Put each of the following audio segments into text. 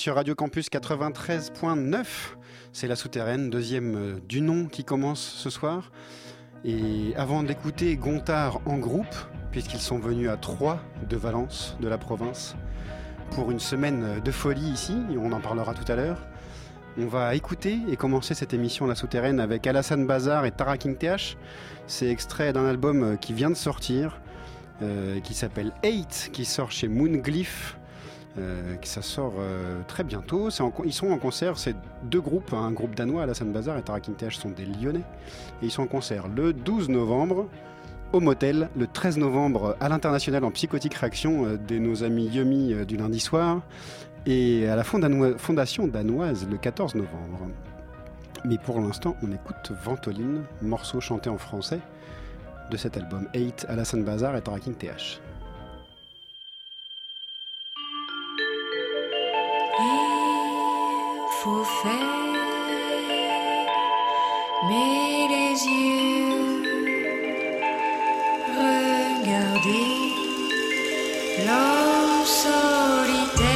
sur Radio Campus 93.9. C'est la souterraine, deuxième euh, du nom qui commence ce soir. Et avant d'écouter Gontard en groupe, puisqu'ils sont venus à Troyes de Valence, de la province, pour une semaine de folie ici, on en parlera tout à l'heure, on va écouter et commencer cette émission La Souterraine avec Alassane Bazar et Tara King TH. C'est extrait d'un album euh, qui vient de sortir, euh, qui s'appelle Eight, qui sort chez Moonglyph. Euh, ça sort euh, très bientôt. ils sont en concert, c'est deux groupes, hein, un groupe danois, Alassane Bazar et Tara TH sont des Lyonnais. Et ils sont en concert le 12 novembre au motel, le 13 novembre à l'international en psychotique réaction euh, de nos amis Yumi du lundi soir et à la fondation danoise le 14 novembre. Mais pour l'instant, on écoute Ventoline, morceau chanté en français de cet album 8 Alassane Bazar et Tara TH. Faut faire, mais les yeux, regardez l'homme solitaire,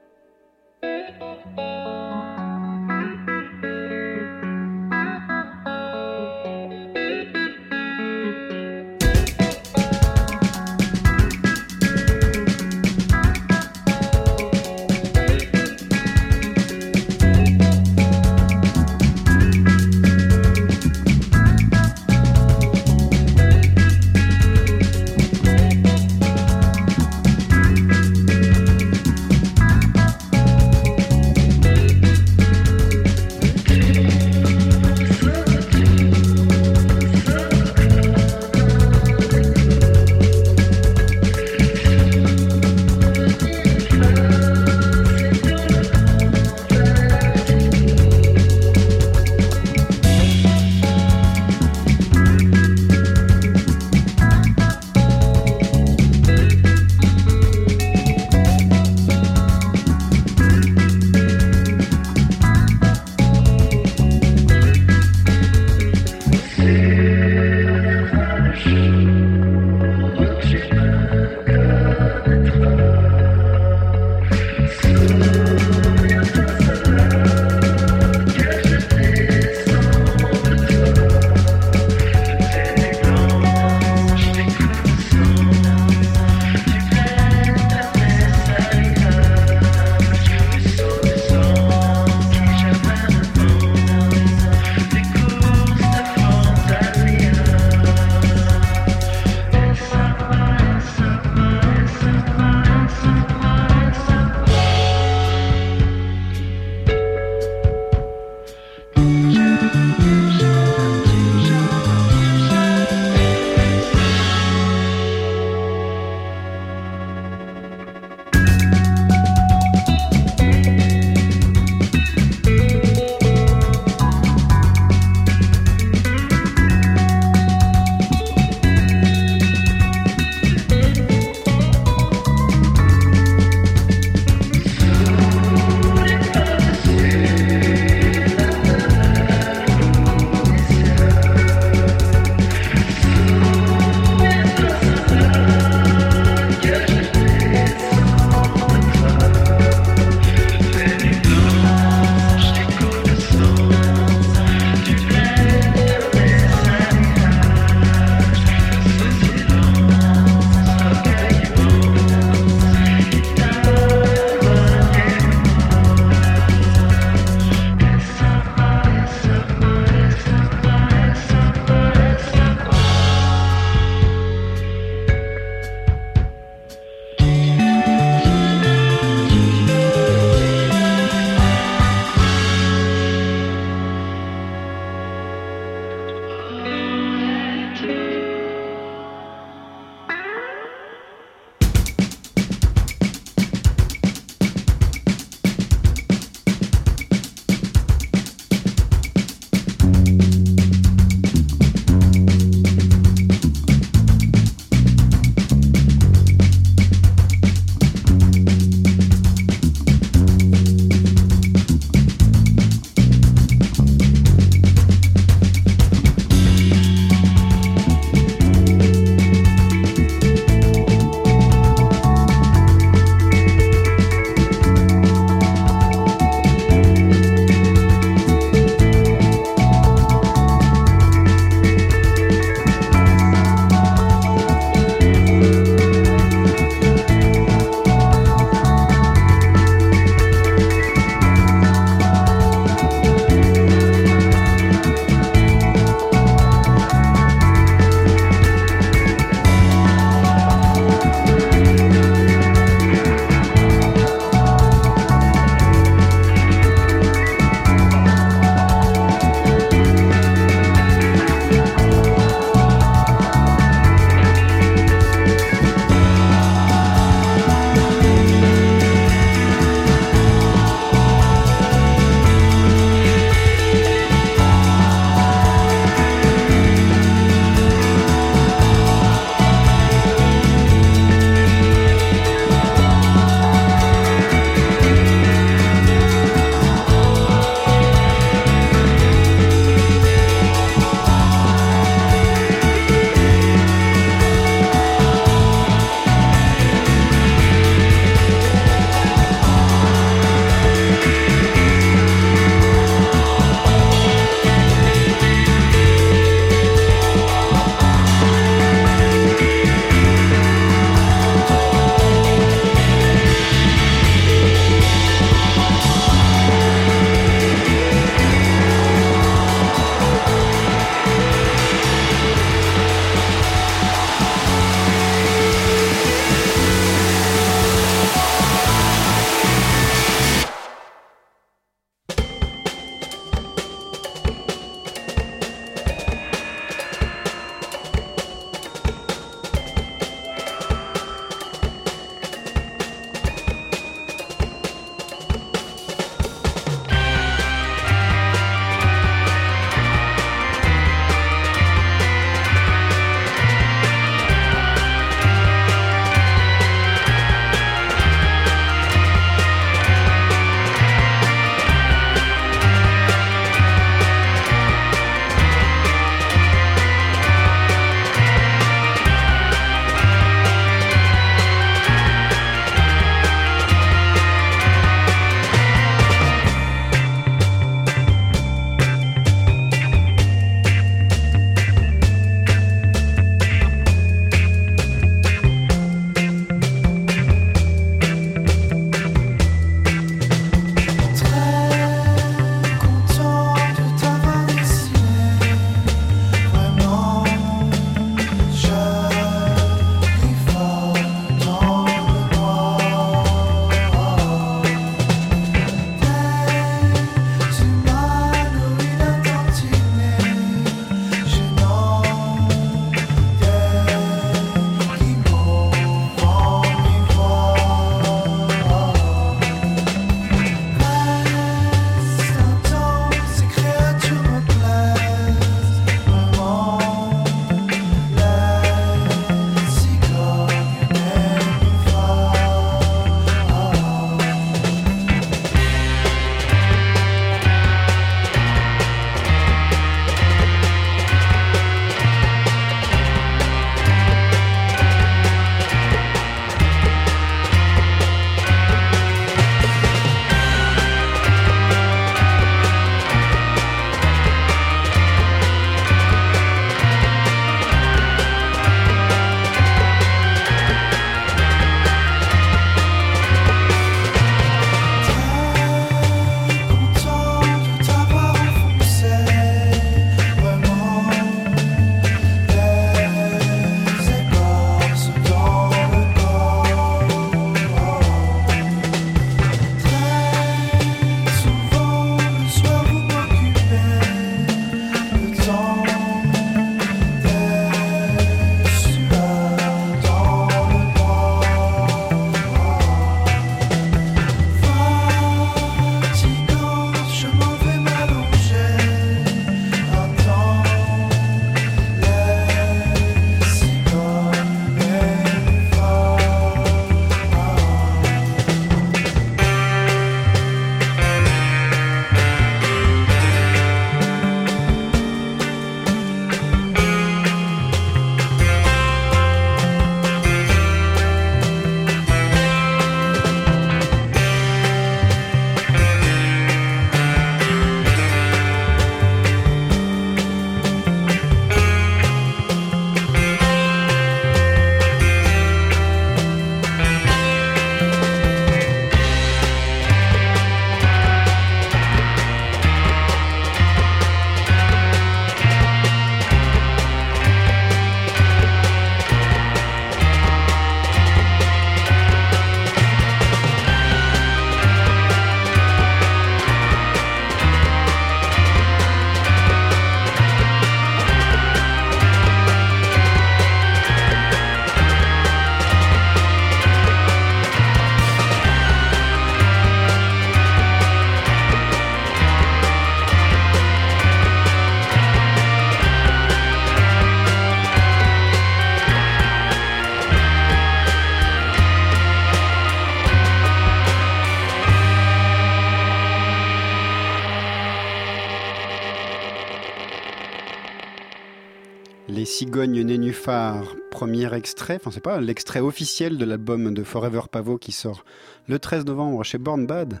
Nénuphar, premier extrait, enfin c'est pas l'extrait officiel de l'album de Forever Pavo qui sort le 13 novembre chez Born Bad.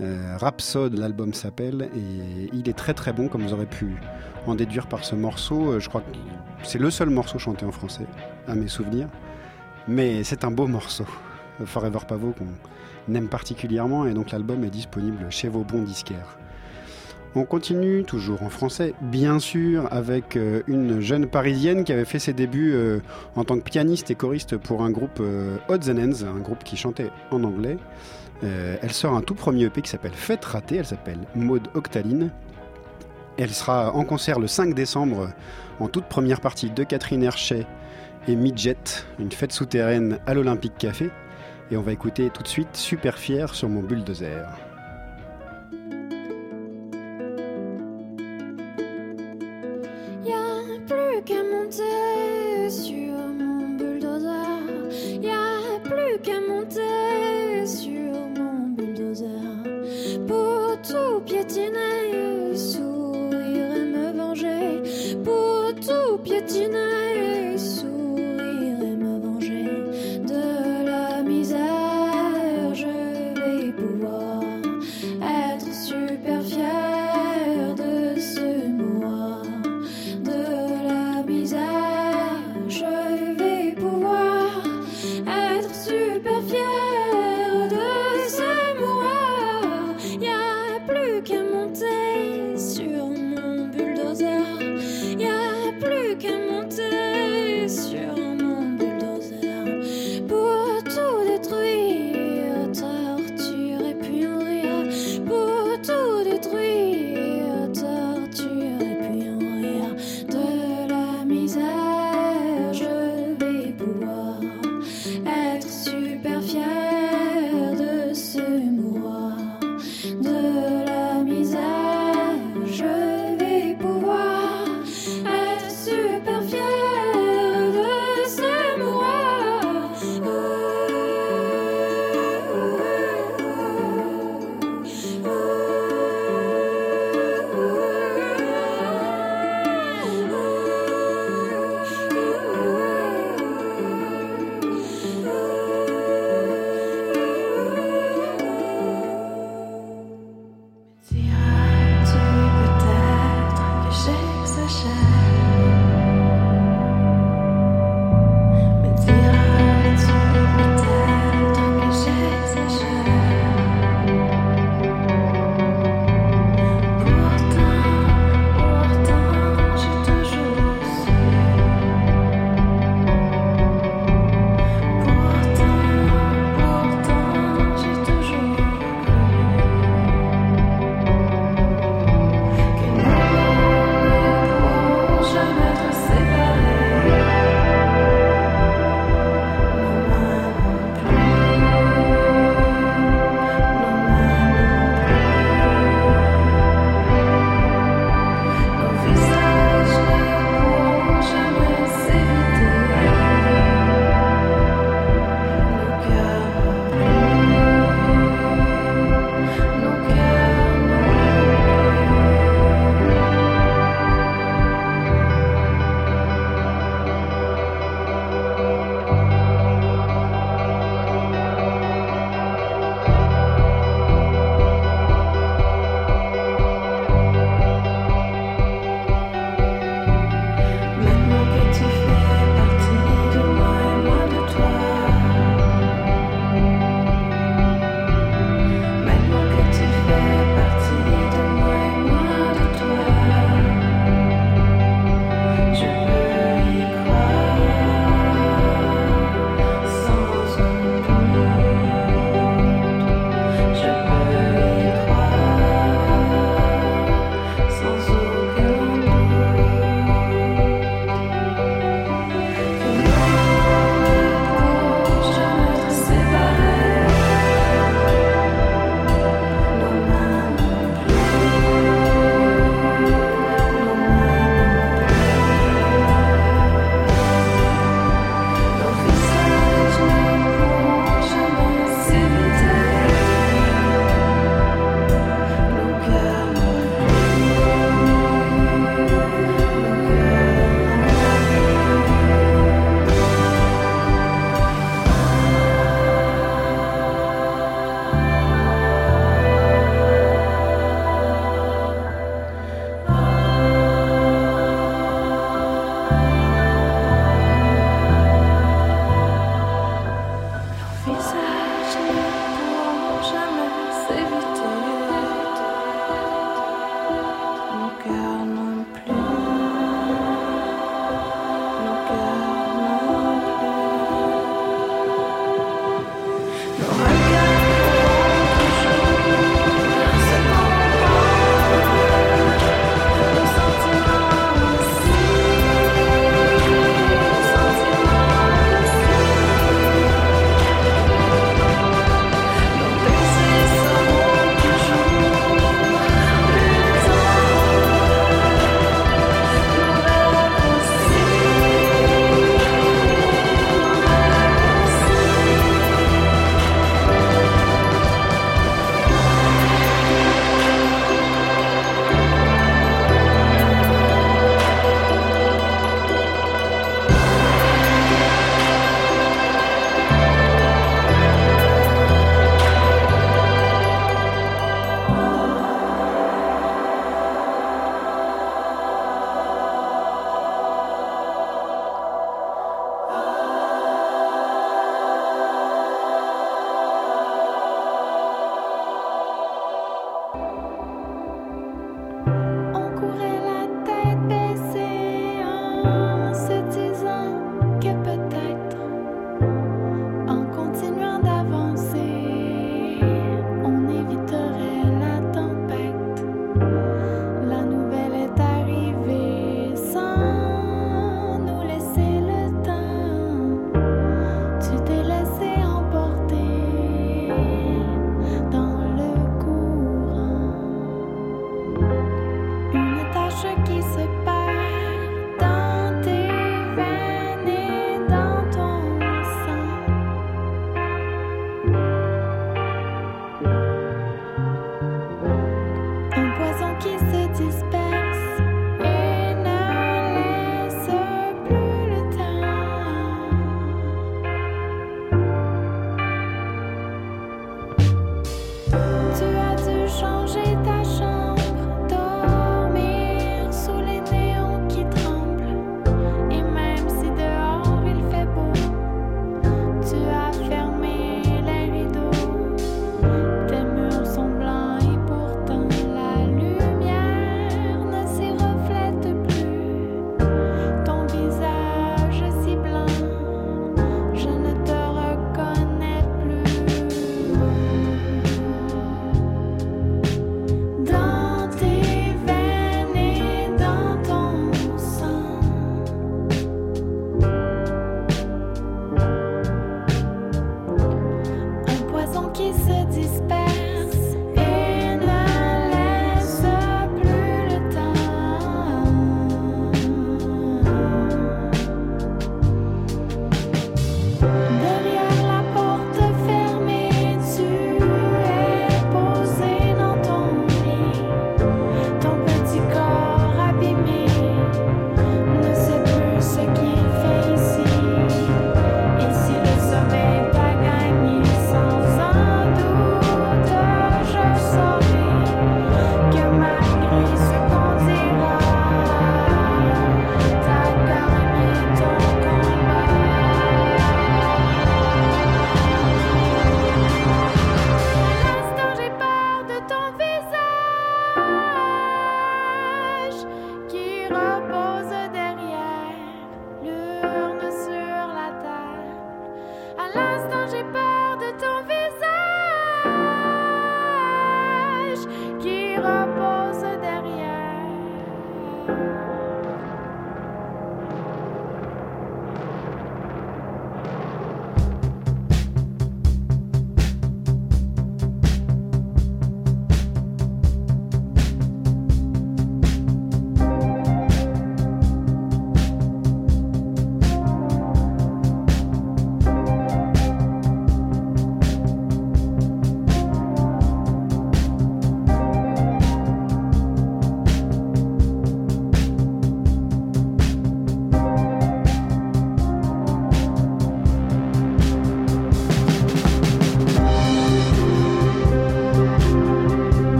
Euh, Rhapsode, l'album s'appelle, et il est très très bon comme vous aurez pu en déduire par ce morceau. Euh, je crois que c'est le seul morceau chanté en français, à mes souvenirs. Mais c'est un beau morceau, Forever Pavo, qu'on aime particulièrement, et donc l'album est disponible chez vos bons disquaires. On continue toujours en français, bien sûr, avec euh, une jeune parisienne qui avait fait ses débuts euh, en tant que pianiste et choriste pour un groupe euh, Odds and Ends, un groupe qui chantait en anglais. Elle sort un tout premier EP qui s'appelle Fête ratée, elle s'appelle Maude Octaline. Elle sera en concert le 5 décembre en toute première partie de Catherine Herchet et Midget, une fête souterraine à l'Olympique Café. Et on va écouter tout de suite Super fier sur mon bulldozer. Piétiner, sourire et me venger. Pour tout piétiner,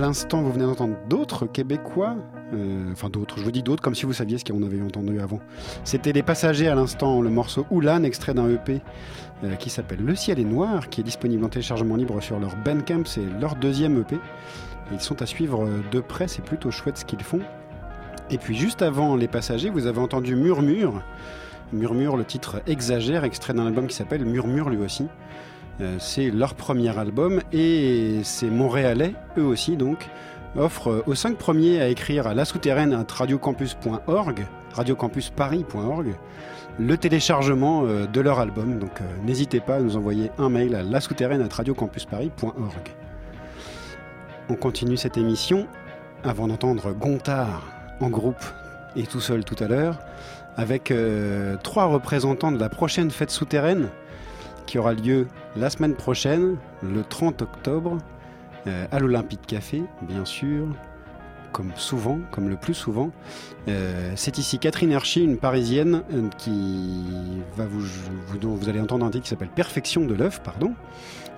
l'instant, vous venez d'entendre d'autres Québécois. euh, Enfin, d'autres, je vous dis d'autres comme si vous saviez ce qu'on avait entendu avant. C'était Les Passagers à l'instant, le morceau Oulan, extrait d'un EP euh, qui s'appelle Le ciel est noir, qui est disponible en téléchargement libre sur leur Bandcamp. C'est leur deuxième EP. Ils sont à suivre de près, c'est plutôt chouette ce qu'ils font. Et puis juste avant Les Passagers, vous avez entendu Murmure. Murmure, le titre exagère, extrait d'un album qui s'appelle Murmure lui aussi. Euh, c'est leur premier album et c'est montréalais, eux aussi donc, offrent euh, aux cinq premiers à écrire à la souterraine à radiocampus.org, radiocampusparis.org, le téléchargement euh, de leur album. Donc n'hésitez pas à nous envoyer un mail à la souterraine à radiocampusparis.org. On continue cette émission avant d'entendre Gontard en groupe et tout seul tout à l'heure, avec trois représentants de la prochaine fête souterraine qui aura lieu la semaine prochaine, le 30 octobre, euh, à l'Olympique Café, bien sûr, comme souvent, comme le plus souvent. Euh, c'est ici Catherine Herchy, une Parisienne, euh, qui va vous, vous- dont vous allez entendre un titre qui s'appelle Perfection de l'œuf, pardon,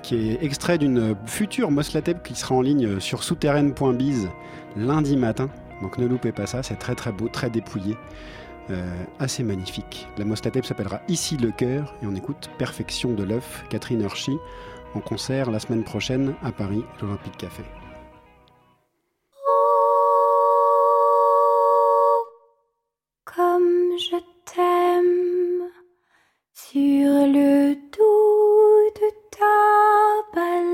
qui est extrait d'une future Moslatep qui sera en ligne sur souterraine.biz lundi matin. Donc ne loupez pas ça, c'est très très beau, très dépouillé. Euh, assez magnifique. La Moslatep s'appellera Ici le cœur et on écoute Perfection de l'œuf, Catherine Herchy, en concert la semaine prochaine à Paris, l'Olympique Café. Comme je t'aime sur le dos de ta baleine.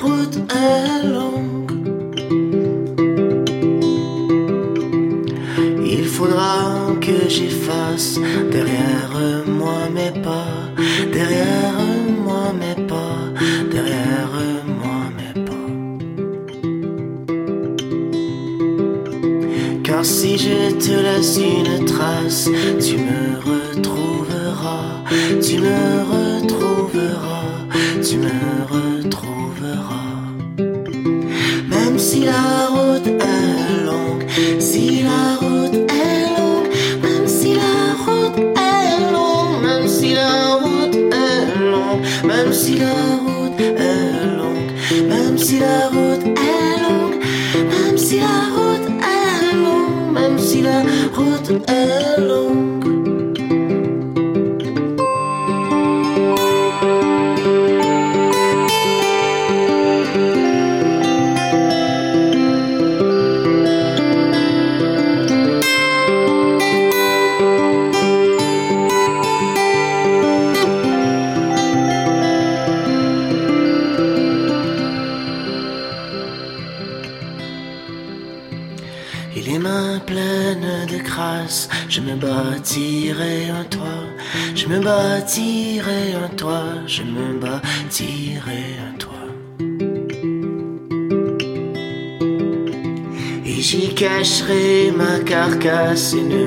Route est longue. Il faudra que j'efface derrière moi in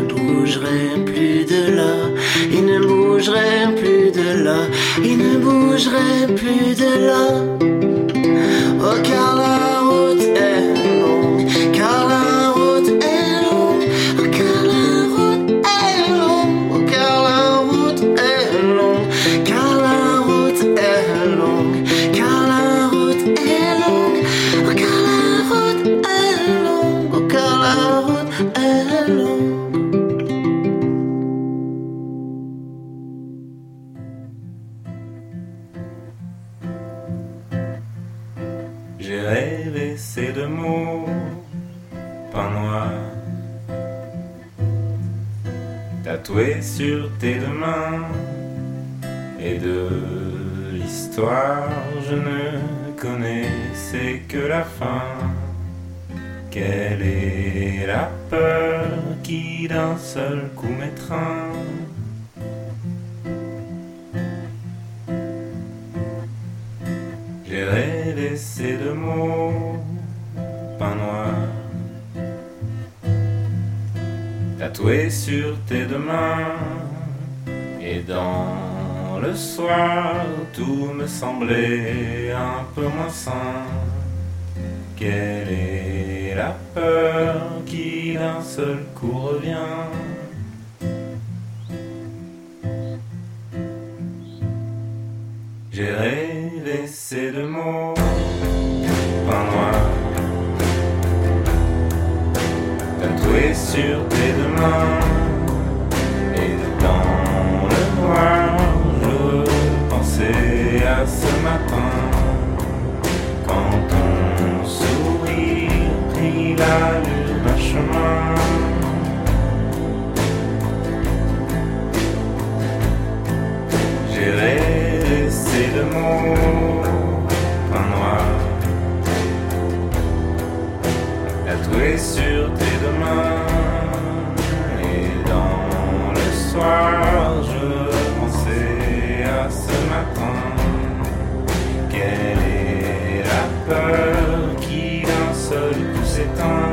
tatoué sur tes deux mains. Et dans le soir, tout me semblait un peu moins sain. Quelle est la peur qui d'un seul coup revient? J'ai rêvé ces deux mots. jouer sur tes deux mains. Et dans le noir je pensais à ce matin. s'éteint.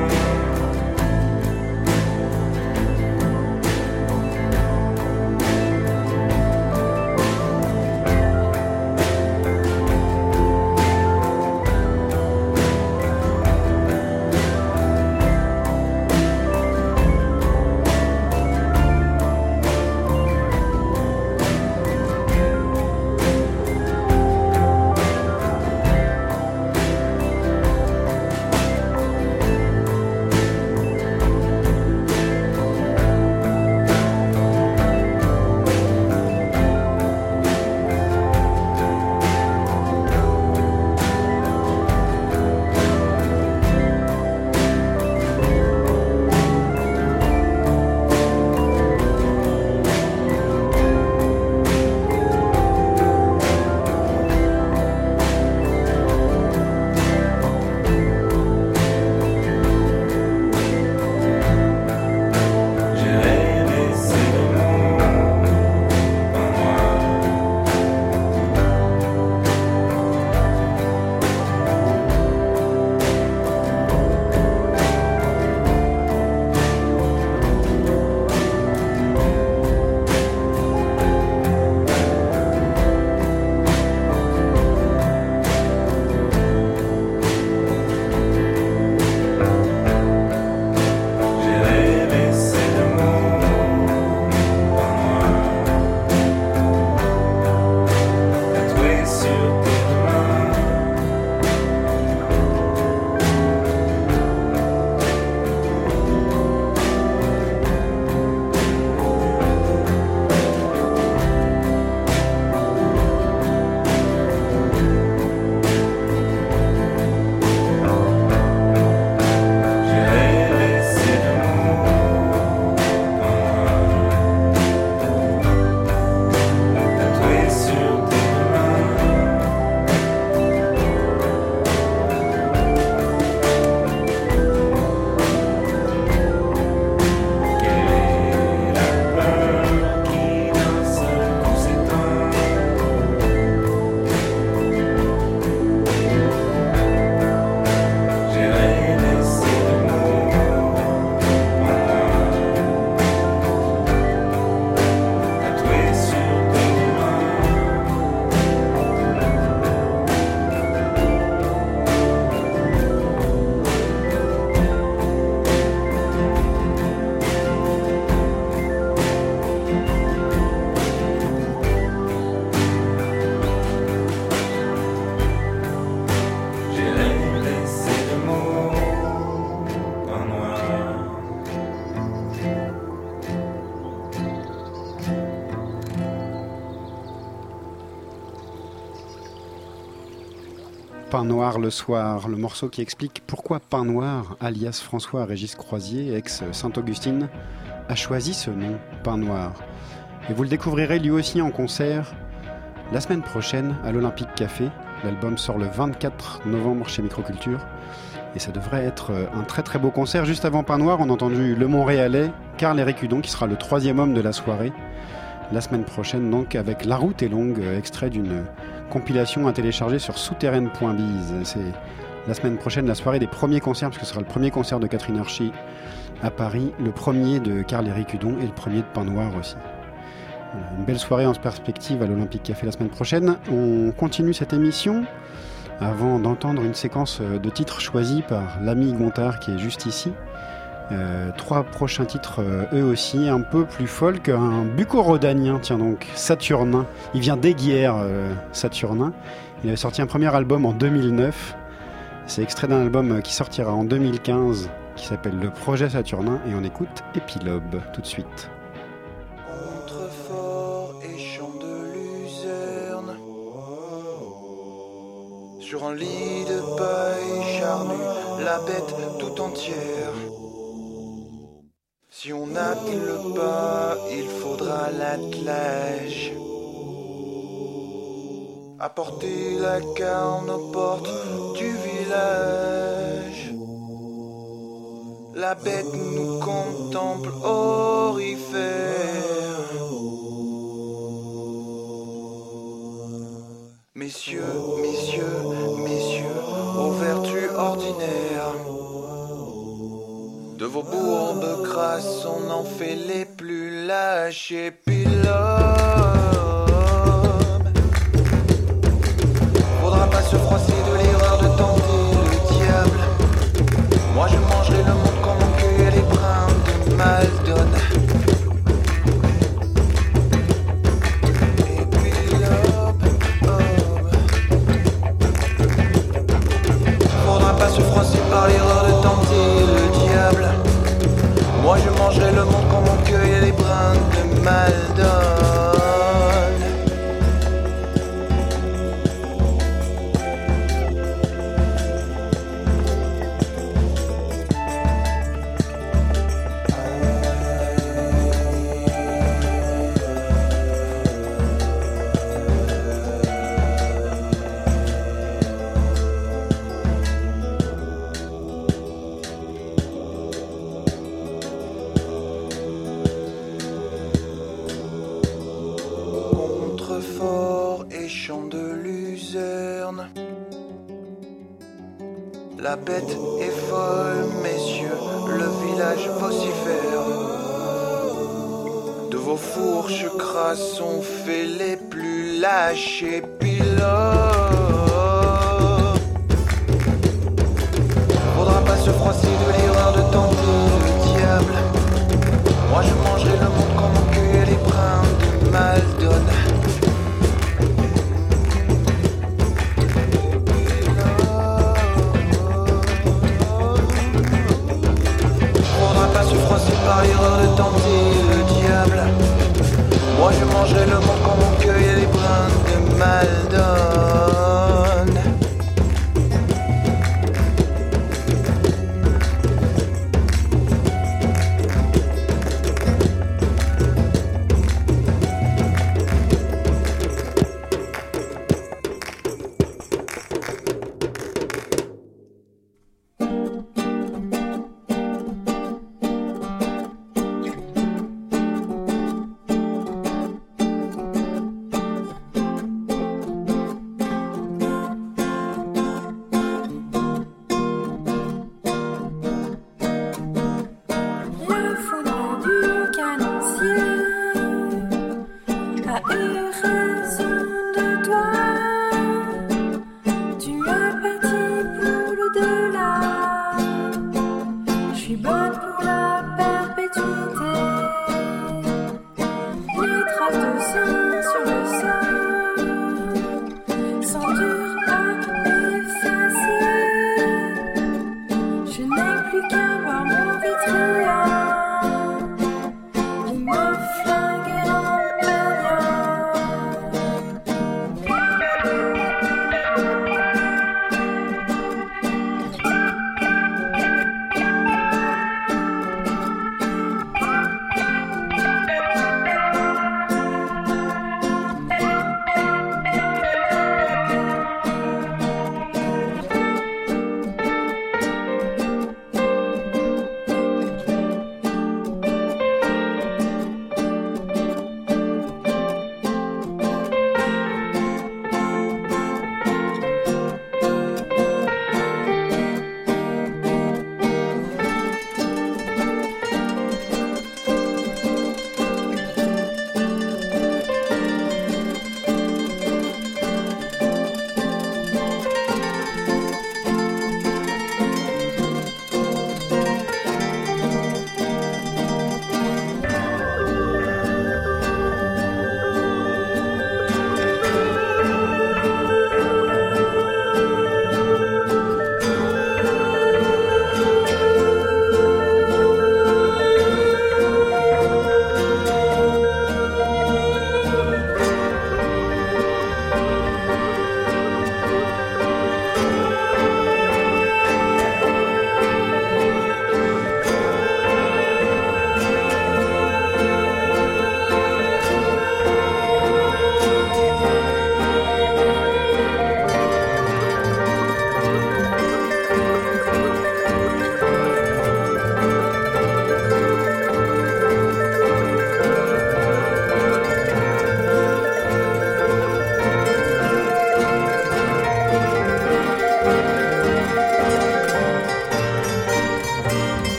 Pain Noir le soir, le morceau qui explique pourquoi Pain Noir, alias François Régis Croisier, ex Sainte-Augustine, a choisi ce nom, Pain Noir. Et vous le découvrirez lui aussi en concert la semaine prochaine à l'Olympique Café. L'album sort le 24 novembre chez Microculture. Et ça devrait être un très très beau concert. Juste avant Pain Noir, on a entendu le Montréalais, Carl Hudon, qui sera le troisième homme de la soirée. La semaine prochaine, donc, avec La route est longue, extrait d'une compilation à télécharger sur souterraine.biz. C'est la semaine prochaine la soirée des premiers concerts, parce que ce sera le premier concert de Catherine Archie à Paris, le premier de Carl-Éric Hudon et le premier de Pain Noir aussi. Une belle soirée en perspective à l'Olympique Café la semaine prochaine. On continue cette émission avant d'entendre une séquence de titres choisis par l'ami Gontard qui est juste ici. Euh, trois prochains titres, euh, eux aussi, un peu plus folk. Un bucorodanien, tiens donc, Saturnin. Il vient d'Aiguière, euh, Saturnin. Il avait sorti un premier album en 2009. C'est extrait d'un album qui sortira en 2015 qui s'appelle Le Projet Saturnin et on écoute Épilobe tout de suite. Sur un lit de paille charnu, la bête tout entière. Si on n'attelle pas, il faudra l'attelage. Apporter la carne aux portes du village. La bête nous contemple orifère. Messieurs, vos bourbes crasses, on en fait les plus lâches épilobes.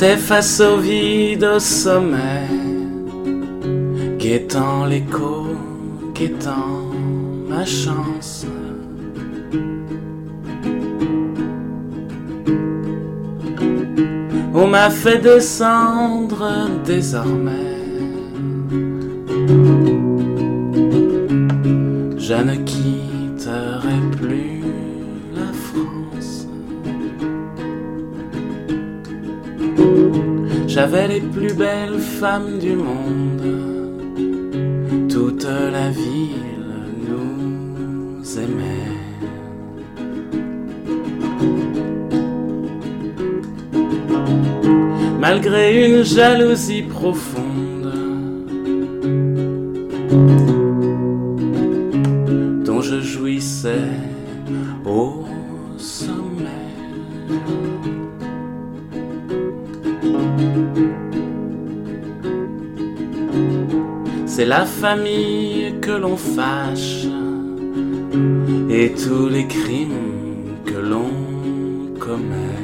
J'étais face au vide, au sommet, guettant l'écho, guettant ma chance. On m'a fait descendre désormais. Les plus belles femmes du monde. Toute la ville nous aimait. Malgré une jalousie profonde famille que l'on fâche et tous les crimes que l'on commet.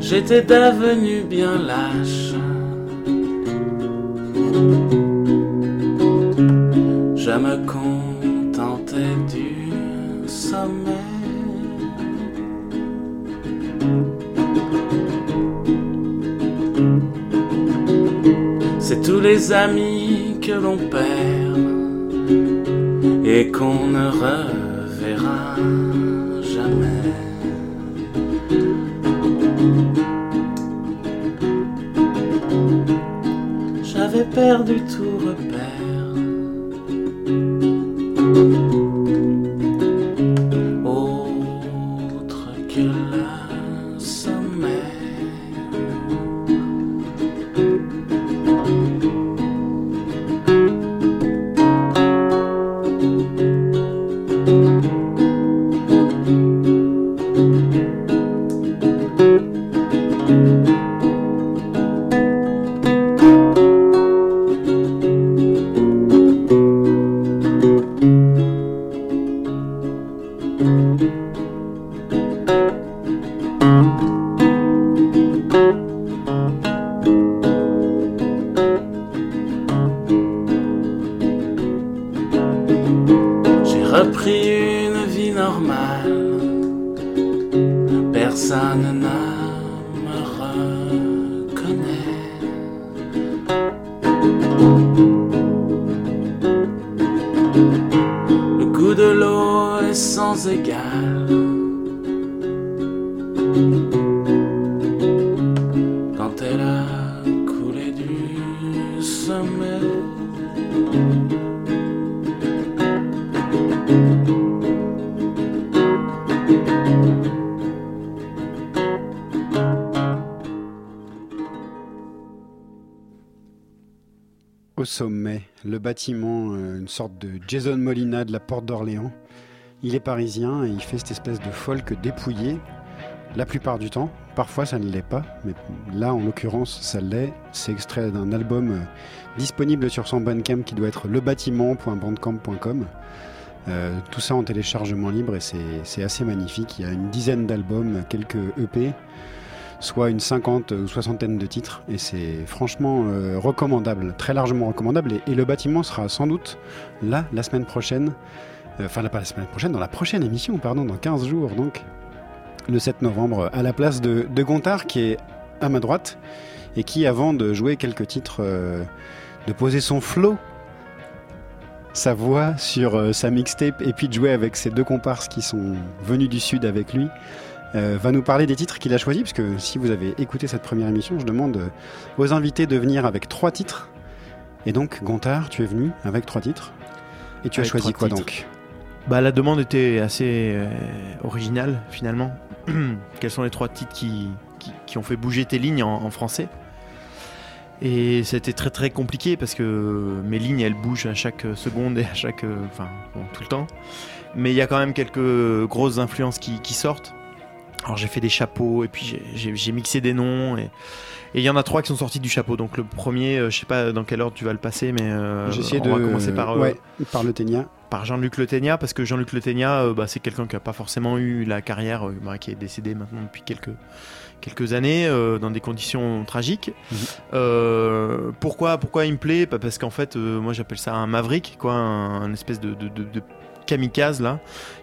J'étais devenu bien lâche. Que l'on perd et bâtiment, euh, une sorte de Jason Molina de la porte d'Orléans. Il est parisien et il fait cette espèce de folk dépouillé la plupart du temps. Parfois ça ne l'est pas, mais là en l'occurrence ça l'est. C'est extrait d'un album euh, disponible sur son Bandcamp qui doit être lebâtiment.bandcamp.com. Euh, tout ça en téléchargement libre et c'est c'est assez magnifique. Il y a une dizaine d'albums, quelques EP, soit une cinquante ou soixantaine de titres et c'est franchement euh, recommandable, très largement recommandable. Et, le bâtiment sera sans doute là la semaine prochaine, euh, enfin pas la semaine prochaine, dans la prochaine émission, pardon, dans 15 jours donc, le 7 novembre, à la place de, de Gontard qui est à ma droite et qui, avant de jouer quelques titres, euh, de poser son flow sa voix sur sa mixtape et puis de jouer avec ses deux comparses qui sont venus du sud avec lui, euh, va nous parler des titres qu'il a choisis, parce que si vous avez écouté cette première émission, je demande euh, aux invités de venir avec trois titres. Et donc, Gontard, tu es venu avec trois titres. Et tu as choisi quoi titres. donc? Bah, la demande était assez euh, originale finalement. Quels sont les trois titres qui, qui, qui ont fait bouger tes lignes en, en français? Et c'était très très compliqué parce que mes lignes elles bougent à chaque seconde et à chaque. Enfin, bon, tout le temps. Mais il y a quand même quelques grosses influences qui, qui sortent. Alors j'ai fait des chapeaux et puis j'ai- mixé des noms et il y en a trois qui sont sortis du chapeau. Donc le premier, euh, je sais pas dans quel ordre tu vas le passer, mais euh, on de. va commencer par euh, ouais, par le Ténia. par Jean-Luc Le Ténia, parce que Jean-Luc Le Ténia, euh, bah, c'est quelqu'un qui a pas forcément eu la carrière, bah, qui est décédé maintenant depuis quelques, quelques années, dans des conditions tragiques. Mhm. Pourquoi, pourquoi il me plaît? Bah, Parce qu'en fait, moi j'appelle ça un maverick, quoi, un, un espèce de, de, de- de kamikaze là,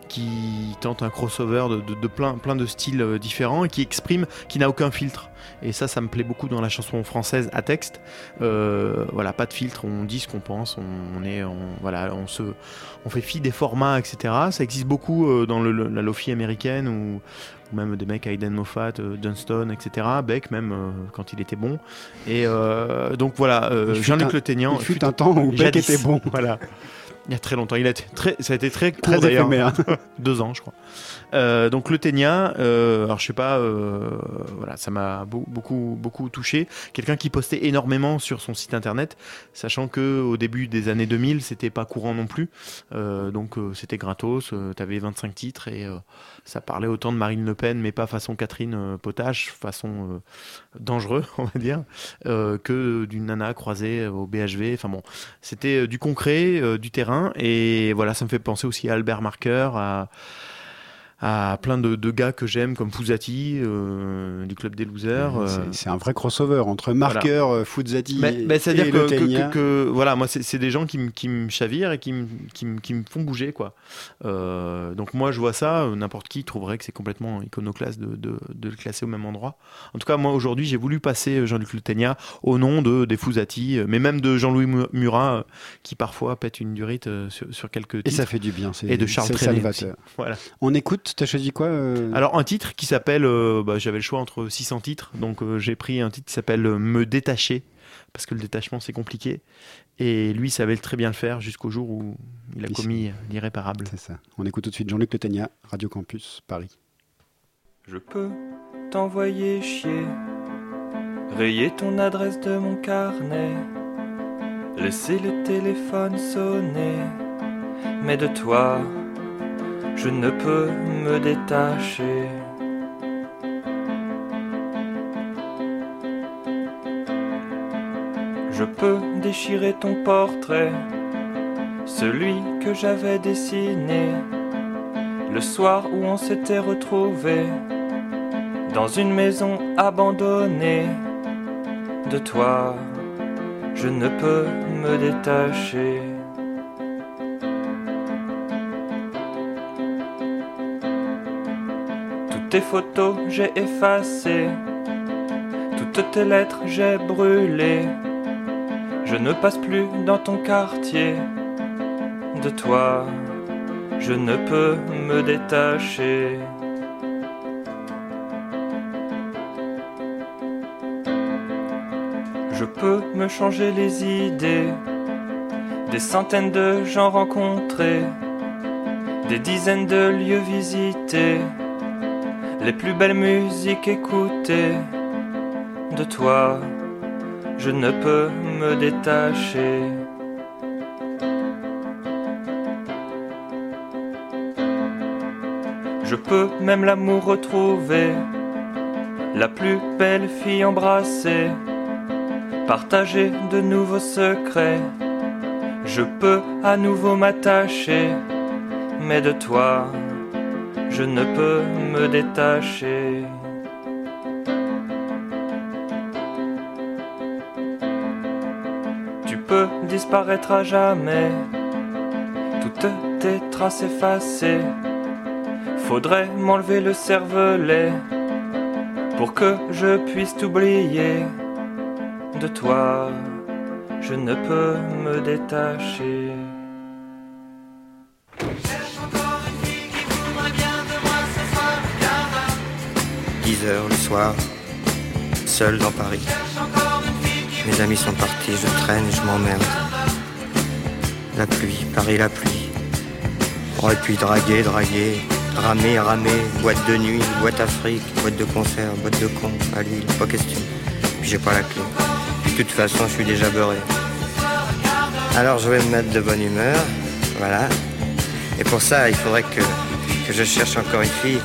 qui tente un crossover de, de- de plein, plein de styles euh, différents et qui exprime, qui n'a aucun filtre. Et ça, ça me plaît beaucoup dans la chanson française à texte. Euh, voilà, pas de filtre, on dit ce qu'on pense, on, est, on, voilà, on se, on fait fi des formats, etc. Ça existe beaucoup euh, dans le- la lofi américaine ou, ou même des mecs Hayden Moffat, Johnston, etc. Beck même quand il était bon. Et euh, donc voilà, Jean-Luc Le Ténian. Il fut un temps où Beck était bon. Voilà. Il y a très longtemps. Il a été très, ça a été très court Très éphémère. Deux ans, je crois. Euh, donc le Ténia, euh, alors je sais pas, euh, voilà, ça m'a beau- beaucoup, beaucoup touché. Quelqu'un qui postait énormément sur son site internet, sachant que au début des années 2000, c'était pas courant non plus. Donc c'était gratos. tu avais 25 titres et ça parlait autant de Marine Le Pen, mais pas façon Catherine Potache, façon dangereux, on va dire, que d'une nana croisée au BHV. Enfin bon, c'était du concret, du terrain, et voilà, ça me fait penser aussi à Albert Marker, à plein de, de gars que j'aime, comme Fouzati, euh, du Club des Losers. euh, C'est- un vrai crossover entre Marqueur, euh, Fuzzati mais, et, mais c'est-à-dire et que, que- que- que- voilà, moi, c'est des gens qui, me- qui chavirent et qui me, font bouger, quoi. Euh, donc moi, je vois ça, euh, n'importe qui trouverait que c'est complètement iconoclaste de, de, de le classer au même endroit. En tout cas, moi, aujourd'hui, j'ai voulu passer Jean-Luc Le au nom de des Fouzati, mais même de Jean-Louis Mu- Murat, qui parfois pète une durite sur, sur quelques Et titres. ça fait du bien. Et de Charles salvateur. Voilà. On écoute, t'as choisi quoi euh, Alors un titre qui s'appelle, euh, bah, j'avais le choix entre 600 titres, donc euh, j'ai pris un titre qui s'appelle Me détacher, parce que le détachement c'est compliqué, et lui savait très bien le faire jusqu'au jour où il a Ici. commis l'irréparable. C'est ça. On écoute tout de suite Jean-Luc Le Ténia, Radio Campus, Paris. Je peux t'envoyer chier, rayer ton adresse de mon carnet, laisser le téléphone sonner, mais de toi, je ne peux me détacher. Je peux déchirer ton portrait, celui que j'avais dessiné le soir où on s'était retrouvés dans une maison abandonnée de toi. Je ne peux me détacher. Tes photos j'ai effacées, toutes tes lettres j'ai brûlées. Je ne passe plus dans ton quartier. De toi je ne peux me détacher. Je peux me changer les idées, des centaines de gens rencontrés, des dizaines de lieux visités, les plus belles musiques écoutées. De toi, je ne peux me détacher. Je peux même l'amour retrouver, la plus belle fille embrassée, partager de nouveaux secrets. Je peux à nouveau m'attacher, mais de toi, je ne peux me détacher. Tu peux disparaître à jamais, toutes tes traces effacées. Faudrait m'enlever le cervelet pour que je puisse t'oublier de toi. Je ne peux me détacher. Heures le soir, seul dans Paris. Mes amis sont partis, je traîne je m'emmerde. La pluie, Paris la pluie. Oh, et puis draguer, draguer, ramer, ramer, boîte de nuit, boîte Afrique, boîte de concert, boîte de con, à Lille, pas question. Puis j'ai pas la clé. Puis de toute façon, je suis déjà beurré. Alors je vais me mettre de bonne humeur, voilà. Et pour ça, il faudrait que je cherche encore une fille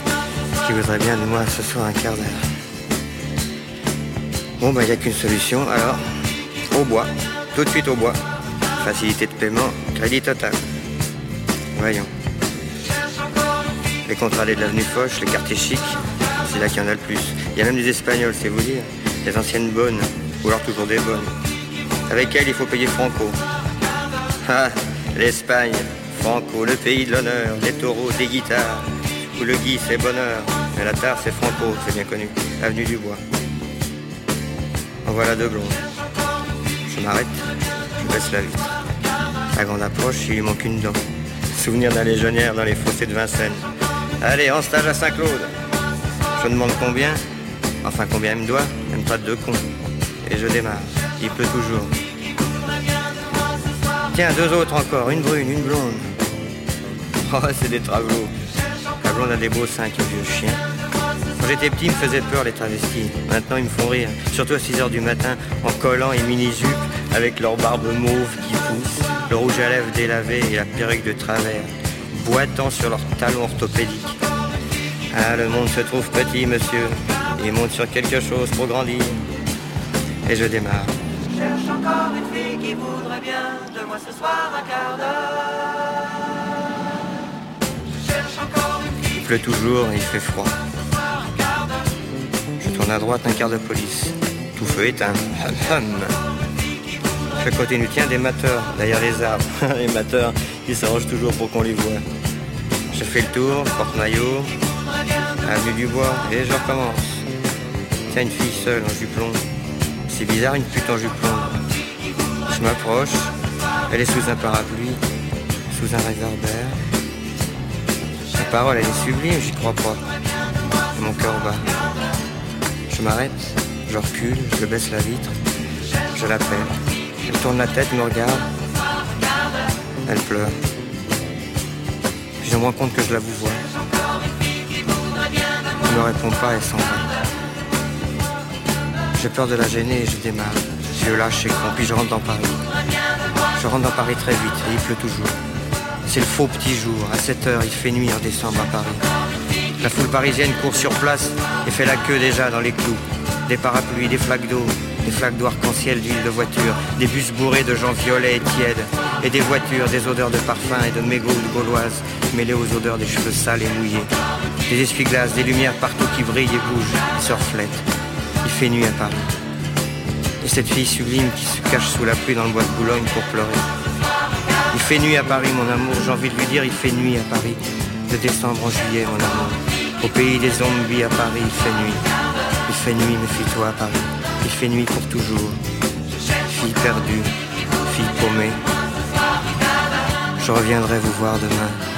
qui voudrait bien de moi ce soir un quart d'heure. Bon, bah, il n'y a qu'une solution, alors, au bois, tout de suite au bois. Facilité de paiement, crédit total. Voyons. Les contrats de l'avenue Foch, les quartiers chics, c'est là qu'il y en a le plus. Il y a même des Espagnols, c'est vous dire. Des anciennes bonnes, ou alors toujours des bonnes. Avec elles, il faut payer Franco. Ah, l'Espagne, Franco, le pays de l'honneur, des taureaux, des guitares. Où le gui, c'est bonheur. Mais la tare, c'est Franco, c'est bien connu. Avenue du Bois. En voilà deux blondes. Je m'arrête, je baisse la vitre. À grande approche, il lui manque une dent. Souvenir d'un légionnaire dans les fossés de Vincennes. Allez, en stage à Saint-Claude. Je demande combien? Enfin, combien il me doit? Même pas de cons. Et je démarre. Il pleut toujours. Tiens, deux autres encore. Une brune, une blonde. Oh, c'est des travelots. Blonde a des beaux seins, qui vieux chien. Quand j'étais petit, il me faisait peur les travestis. Maintenant, ils me font rire. Surtout à 6 heures du matin, en collant et mini-jupe, avec leur barbe mauve qui pousse, le rouge à lèvres délavé et la perruque de travers, boitant sur leurs talons orthopédiques. Ah, le monde se trouve petit, monsieur. Il monte sur quelque chose pour grandir. Et je démarre. Pleut toujours et il fait froid. Je tourne à droite un quart de police. Tout feu éteint. Hum, hum. Je continue. Tiens, des mateurs derrière les arbres. les mateurs, ils s'arrangent toujours pour qu'on les voit. Je fais le tour, porte-maillot, avenue du bois, et je recommence. Tiens, une fille seule en juplon. C'est bizarre, une pute en juplon. Je m'approche. Elle est sous un parapluie, sous un réverbère. Sa parole, elle est sublime, j'y crois pas. Mon cœur bat. Je m'arrête, je recule, je baisse la vitre, je l'appelle. Elle tourne la tête, me regarde. Elle pleure. Puis je me rends compte que je la vous vois. Elle ne répond pas, elle s'en va. J'ai peur de la gêner et je démarre. Je lâche et puis je rentre dans Paris. Je rentre dans Paris très vite et il pleut toujours. C'est le faux petit jour. À 7 heures, il fait nuit en décembre à Paris. La foule parisienne court sur place et fait la queue déjà dans les clous. Des parapluies, des flaques d'eau, des flaques d'eau arc-en-ciel d'huile de voiture, des bus bourrés de gens violets et tièdes, et des voitures, des odeurs de parfum et de mégots de gauloises, mêlées aux odeurs des cheveux sales et mouillés. Des essuie-glaces, des lumières partout qui brillent et bougent, se reflètent. Il fait nuit à Paris. Et cette fille sublime qui se cache sous la pluie dans le bois de Boulogne pour pleurer. Il fait nuit à Paris, mon amour, j'ai envie de lui dire, il fait nuit à Paris. De décembre en juillet, mon amour. Au pays des zombies à Paris, il fait nuit. Il fait nuit, méfie-toi à Paris. Il fait nuit pour toujours. Fille perdue, fille paumée. Je reviendrai vous voir demain.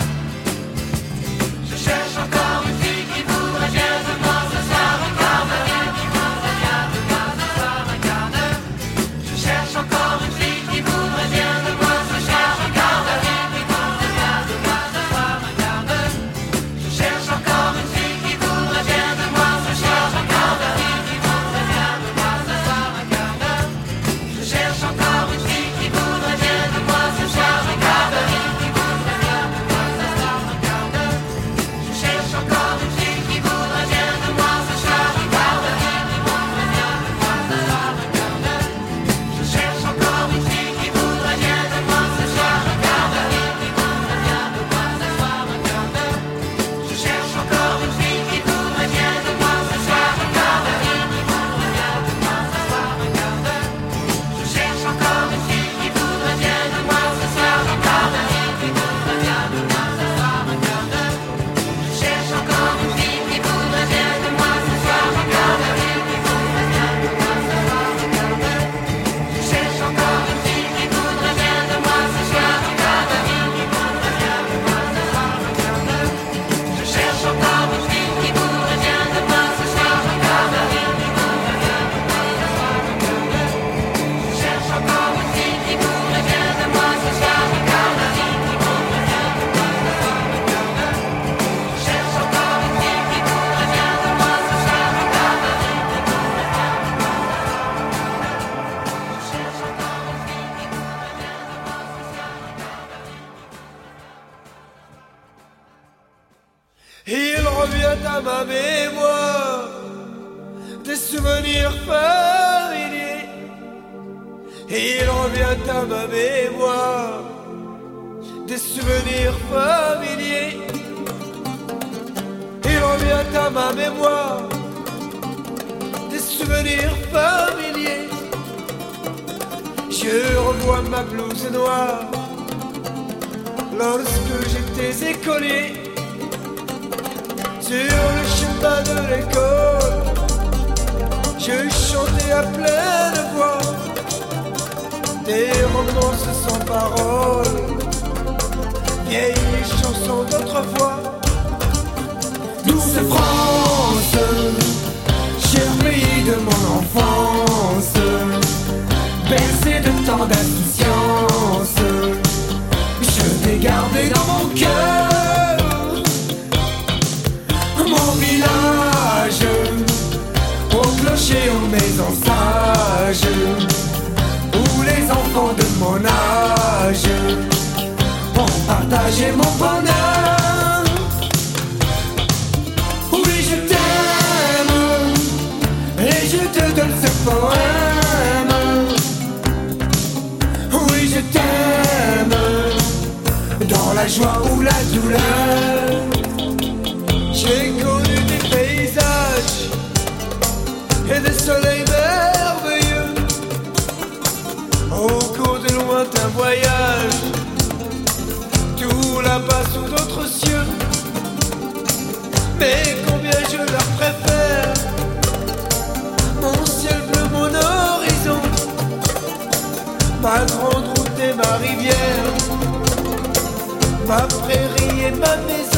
Ma prairie et ma maison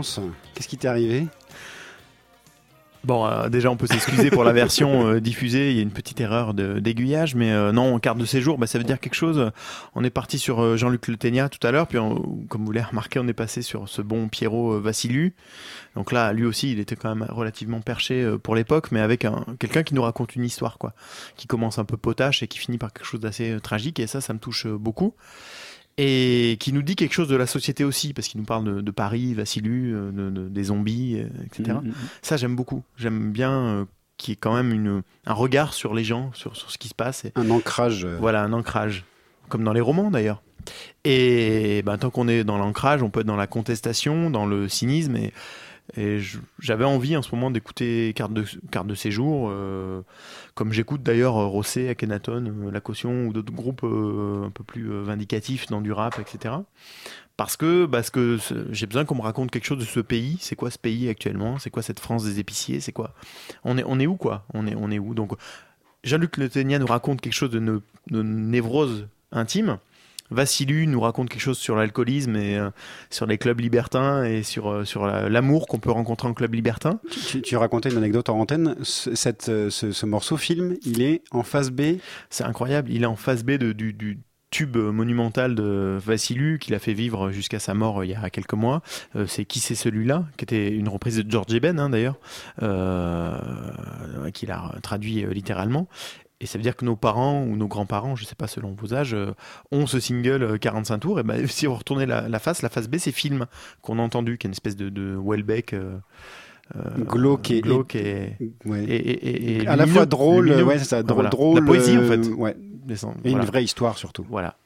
12 France. Qu'est-ce qui t'est arrivé? Bon, euh, déjà, on peut s'excuser pour la version euh, diffusée. Il y a une petite erreur d'aiguillage, mais euh, non, en carte de séjour, bah, ça veut dire quelque chose. On est parti sur Jean-Luc Le Ténia tout à l'heure, puis comme vous l'avez remarqué, on est passé sur ce bon Pierrot Vassilu. Donc là, lui aussi, il était quand même relativement perché pour l'époque, mais avec un, quelqu'un qui nous raconte une histoire, quoi, qui commence un peu potache et qui finit par quelque chose d'assez tragique. Et ça, ça me touche beaucoup. Et qui nous dit quelque chose de la société aussi, parce qu'il nous parle de, de Paris, Vassilu, euh, de- de- des zombies, euh, etc. Mhm. Ça, j'aime beaucoup. J'aime bien euh, qu'il y ait quand même une, un regard sur les gens, sur, sur ce qui se passe. Et, Un ancrage. euh, voilà, un ancrage. Comme dans les romans d'ailleurs. Et ben, tant qu'on est dans l'ancrage, on peut être dans la contestation, dans le cynisme. Et, et j'avais envie en ce moment d'écouter Carte de, carte de séjour, euh, comme j'écoute d'ailleurs euh, Rosset, Akhenaton, euh, La Caution ou d'autres groupes un peu plus vindicatifs dans du rap, etc. Parce que, parce que j'ai besoin qu'on me raconte quelque chose de ce pays. C'est quoi ce pays actuellement? C'est quoi cette France des épiciers? C'est quoi? On est, on est où quoi? On est, on est où? Donc, Jean-Luc Le Ténia nous raconte quelque chose de, ne- de névrose intime. Vassilu nous raconte quelque chose sur l'alcoolisme et euh, sur les clubs libertins et sur, euh, sur la- l'amour qu'on peut rencontrer en club libertin. Tu, tu- tu racontais une anecdote en antenne. Ce, cette, euh, ce, ce morceau film, il est en face B? C'est incroyable. Il est en phase B de, du, du- tube monumental de Vassilu qu'il a fait vivre jusqu'à sa mort il y a quelques mois. Euh, c'est Qui c'est celui-là? Qui était une reprise de George Eben hein, d'ailleurs, euh, qu'il a traduit littéralement. Et ça veut dire que nos parents ou nos grands-parents, je sais pas selon vos âges, euh, ont ce single euh, 45 tours. Et ben, si vous retournez la, la face, la face B, c'est film qu'on a entendu, qui est une espèce de, de Welbeck. euh, euh, Glauque et- glauque et, Ouais. et- et- et à la fois drôle, ouais, ça, drôle, Voilà. drôle. La poésie en euh, fait. ouais. Et voilà. une vraie histoire surtout. Voilà.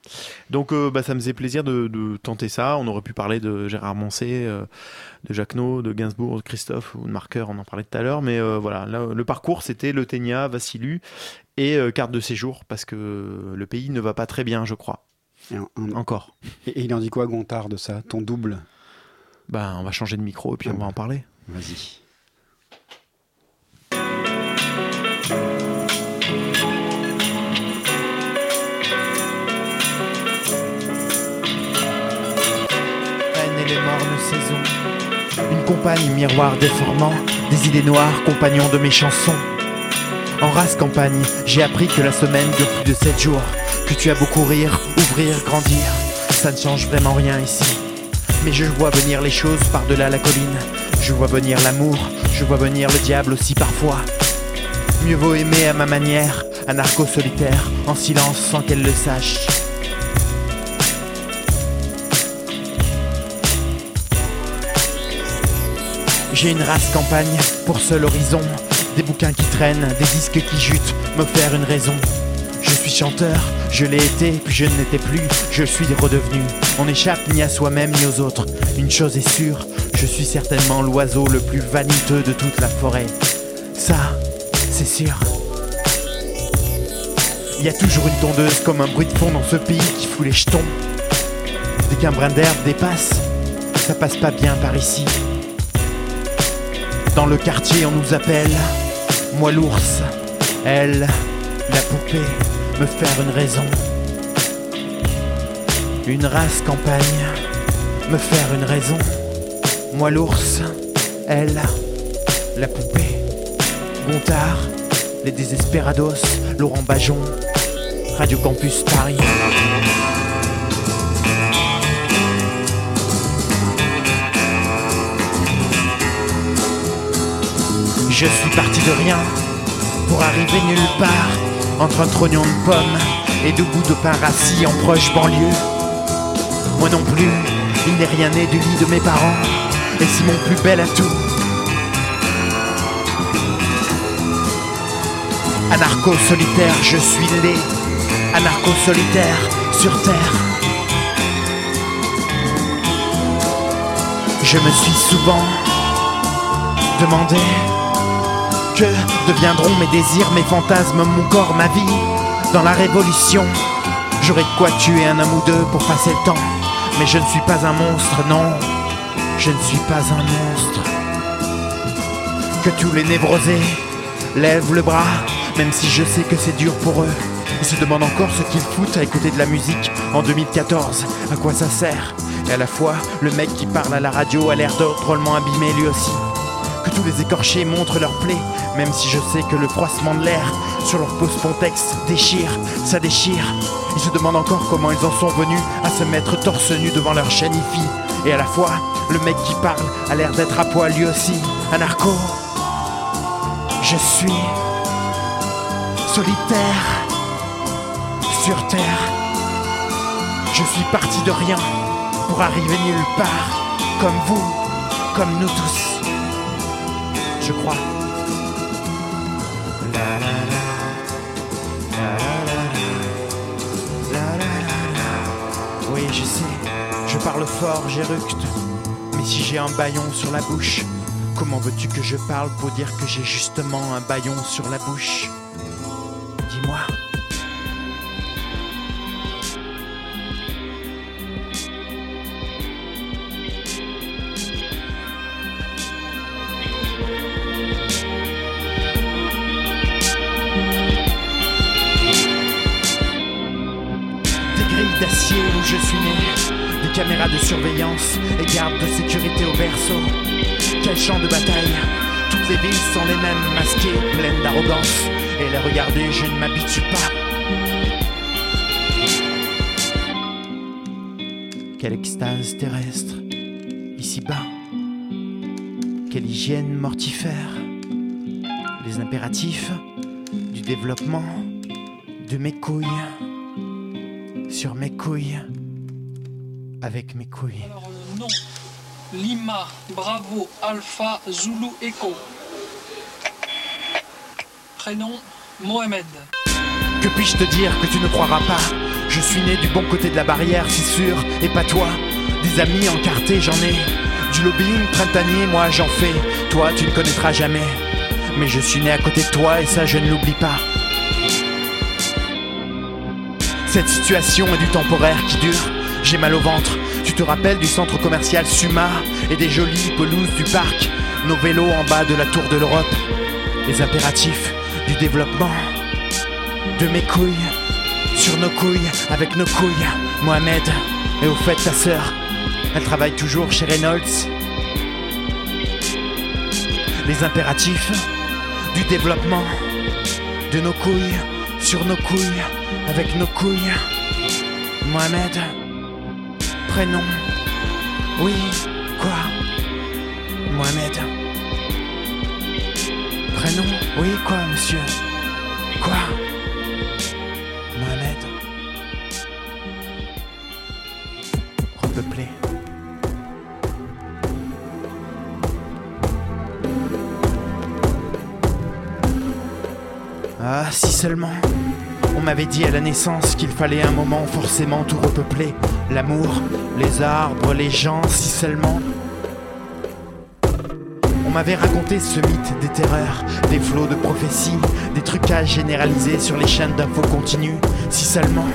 Donc euh, bah, ça me faisait plaisir de, de tenter ça. On aurait pu parler de Gérard Moncé, euh, de Jacquenot, de Gainsbourg, de Christophe ou de Marqueur, on en parlait tout à l'heure. Mais euh, voilà, là, le parcours c'était Le Ténia, Vassilu et carte de séjour parce que le pays ne va pas très bien, je crois. Et, Encore. et- et il en dit quoi, Gontard, de ça Ton double? Bah, on va changer de micro et puis on va en parler. Vas-y. Les mornes saisons. Une compagne miroir déformant, des idées noires, compagnons de mes chansons. En race campagne, j'ai appris que la semaine dure plus de 7 jours. Que tu as beau courir, ouvrir, grandir, ça ne change vraiment rien ici. Mais je vois venir les choses par-delà la colline. Je vois venir l'amour, je vois venir le diable aussi parfois. Mieux vaut aimer à ma manière, un narco solitaire, en silence sans qu'elle le sache. J'ai une race campagne pour seul horizon. Des bouquins qui traînent, des disques qui jutent, me faire une raison. Je suis chanteur, je l'ai été, puis je ne l'étais plus, je suis redevenu. On n'échappe ni à soi-même ni aux autres. Une chose est sûre, je suis certainement l'oiseau le plus vaniteux de toute la forêt. Ça, c'est sûr. Il y a toujours une tondeuse comme un bruit de fond dans ce pays qui fout les jetons. Dès qu'un brin d'herbe dépasse, ça passe pas bien par ici. Dans le quartier, on nous appelle moi l'ours, elle, la poupée, me faire une raison. Une race campagne, me faire une raison. Moi l'ours, elle, la poupée. Gontard, les Désespérados, Laurent Bajon, Radio Campus Paris. Je suis parti de rien pour arriver nulle part entre un trognon de pommes et deux bouts de pain rassis en proche banlieue. Moi non plus, il n'est rien né du lit de mes parents. Et si mon plus bel atout Anarcho solitaire, je suis né. Anarcho solitaire sur terre. Je me suis souvent demandé que deviendront mes désirs, mes fantasmes, mon corps, ma vie dans la révolution. J'aurais de quoi tuer un homme ou deux pour passer le temps. Mais je ne suis pas un monstre, non. Je ne suis pas un monstre. Que tous les névrosés lèvent le bras, même si je sais que c'est dur pour eux. Ils se demandent encore ce qu'ils foutent à écouter de la musique en 2014. À quoi ça sert Et à la fois, le mec qui parle à la radio a l'air drôlement abîmé lui aussi tous les écorchés montrent leurs plaies, même si je sais que le froissement de l'air sur leur pose pontex déchire, ça déchire. Ils se demandent encore comment ils en sont venus à se mettre torse nu devant leur chaîne hi-fi. Et à la fois, le mec qui parle a l'air d'être à poil lui aussi, un narco. Je suis solitaire sur terre. Je suis parti de rien pour arriver nulle part, comme vous, comme nous tous je crois. Oui, je sais, je parle fort, j'éructe. Mais si j'ai un baillon sur la bouche, comment veux-tu que je parle pour dire que j'ai justement un baillon sur la bouche? Surveillance et gardes de sécurité au berceau. Quel champ de bataille Toutes les villes sont les mêmes, masquées, pleines d'arrogance. Et les regarder, je ne m'habitue pas. Quelle extase terrestre, ici-bas. Quelle hygiène mortifère. Les impératifs du développement de mes couilles. Sur mes couilles. Avec mes couilles. Alors le nom Lima, Bravo, Alpha, Zulu, Echo. Prénom Mohamed. Que puis-je te dire que tu ne croiras pas? Je suis né du bon côté de la barrière, c'est sûr, et pas toi. Des amis encartés, j'en ai. Du lobbying printanier, moi j'en fais. Toi, tu ne connaîtras jamais. Mais je suis né à côté de toi et ça, je ne l'oublie pas. Cette situation est du temporaire qui dure. J'ai mal au ventre. Tu te rappelles du centre commercial Suma et des jolies pelouses du parc? Nos vélos en bas de la tour de l'Europe Les impératifs du développement de mes couilles, sur nos couilles, avec nos couilles, Mohamed. Et au fait, ta sœur, elle travaille toujours chez Reynolds. Les impératifs du développement de nos couilles, sur nos couilles, avec nos couilles. Mohamed, prénom. Oui, quoi? Mohamed. Prénom? Oui, quoi, monsieur? Quoi? Mohamed. Repeuplé. Ah, si seulement. M'avait dit à la naissance qu'il fallait un moment forcément tout repeupler. L'amour, les arbres, les gens, si seulement. On m'avait raconté ce mythe des terreurs, des flots de prophéties, des trucages généralisés sur les chaînes d'infos continues, si seulement.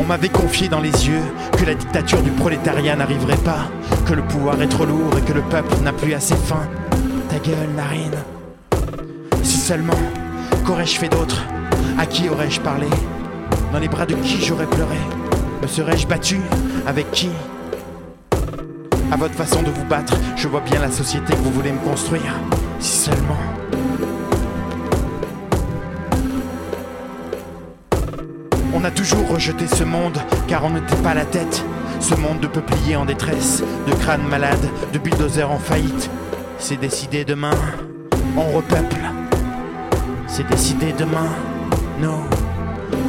On m'avait confié dans les yeux que la dictature du prolétariat n'arriverait pas, que le pouvoir est trop lourd et que le peuple n'a plus assez faim. Ta gueule, narine. Si seulement, qu'aurais-je fait d'autre? À qui aurais-je parlé? Dans les bras de qui j'aurais pleuré? Me serais-je battu? Avec qui? À votre façon de vous battre, je vois bien la société que vous voulez me construire. Si seulement. On a toujours rejeté ce monde car on n'était pas la tête. Ce monde de peupliers en détresse, de crânes malades, de bulldozers en faillite. C'est décidé demain, on repeuple. C'est décidé demain, nous,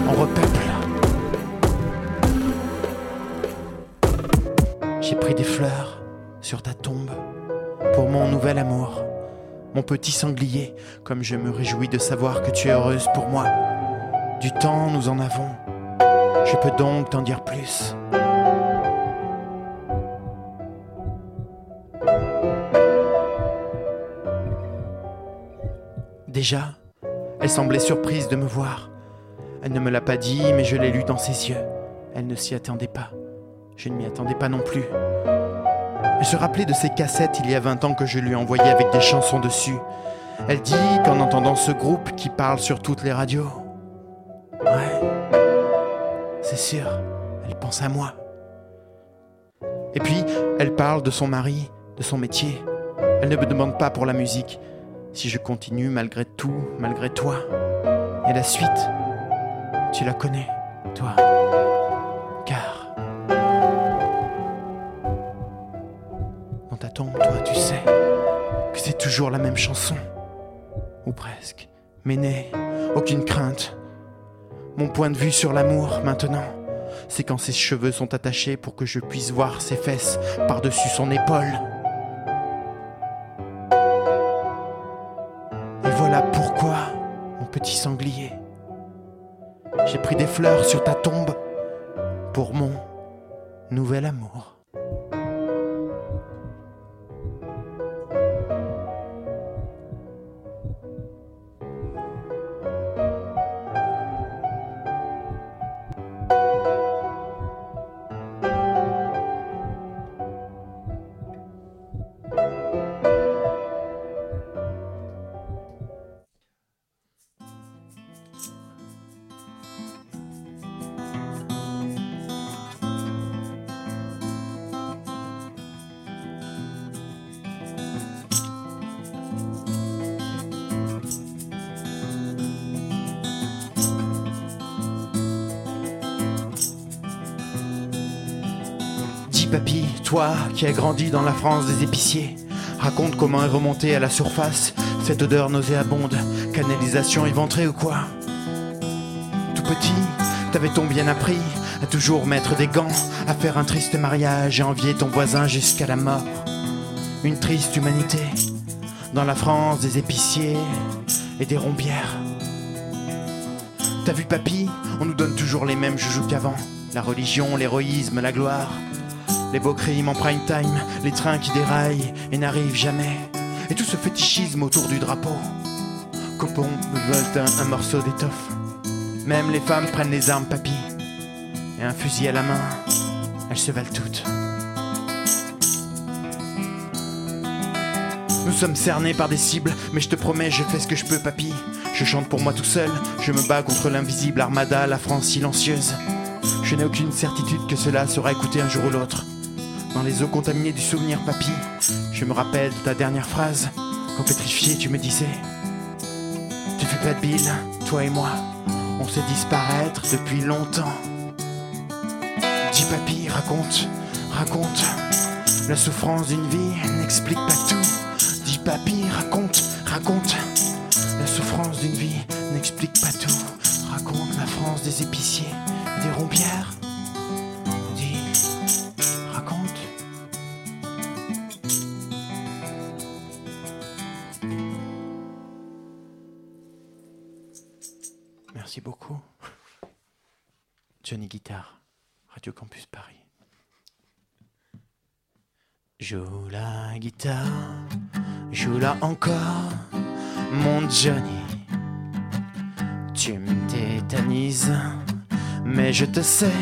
on repeuple. J'ai pris des fleurs sur ta tombe pour mon nouvel amour, mon petit sanglier, comme je me réjouis de savoir que tu es heureuse pour moi. Du temps, nous en avons. Je peux donc t'en dire plus. Déjà, elle semblait surprise de me voir. Elle ne me l'a pas dit, mais je l'ai lu dans ses yeux. Elle ne s'y attendait pas. Je ne m'y attendais pas non plus. Elle se rappelait de ces cassettes il y a 20 ans que je lui envoyais avec des chansons dessus. Elle dit qu'en entendant ce groupe qui parle sur toutes les radios, Ouais. C'est sûr, elle pense à moi. Et puis, elle parle de son mari, de son métier. Elle ne me demande pas pour la musique si je continue malgré tout, malgré toi. Et la suite, tu la connais, toi. Car dans ta tombe, toi, tu sais que c'est toujours la même chanson. Ou presque. Mais n'aie aucune crainte. Mon point de vue sur l'amour maintenant, c'est quand ses cheveux sont attachés pour que je puisse voir ses fesses par-dessus son épaule. Voilà pourquoi, mon petit sanglier, j'ai pris des fleurs sur ta tombe pour mon nouvel amour. Qui as grandi dans la France des épiciers, raconte comment est remontée à la surface cette odeur nauséabonde, canalisation éventrée ou quoi Tout petit, t'avais-on bien appris à toujours mettre des gants, à faire un triste mariage et envier ton voisin jusqu'à la mort Une triste humanité dans la France des épiciers et des rombières. T'as vu papy On nous donne toujours les mêmes joujoux qu'avant. La religion, l'héroïsme, la gloire. Les beaux crimes en prime time, les trains qui déraillent et n'arrivent jamais. Et tout ce fétichisme autour du drapeau. Copon me veulent un, un morceau d'étoffe. Même les femmes prennent les armes, papy. Et un fusil à la main, elles se valent toutes. Nous sommes cernés par des cibles, mais je te promets, je fais ce que je peux, papy. Je chante pour moi tout seul, je me bats contre l'invisible armada, la France silencieuse. Je n'ai aucune certitude que cela sera écouté un jour ou l'autre. Dans les eaux contaminées du souvenir, papy, je me rappelle de ta dernière phrase. Quand pétrifié, tu me disais Tu fais pas de bile, toi et moi, on sait disparaître depuis longtemps. Dis papy, raconte, raconte. La souffrance d'une vie n'explique pas tout. Dis papy, raconte, raconte. La souffrance d'une vie n'explique pas tout. Raconte la France des épiciers des rompières. Merci beaucoup. Johnny Guitare, Radio Campus Paris. Joue la guitare, joue-la encore, mon Johnny. Tu me tétanises, mais je te sais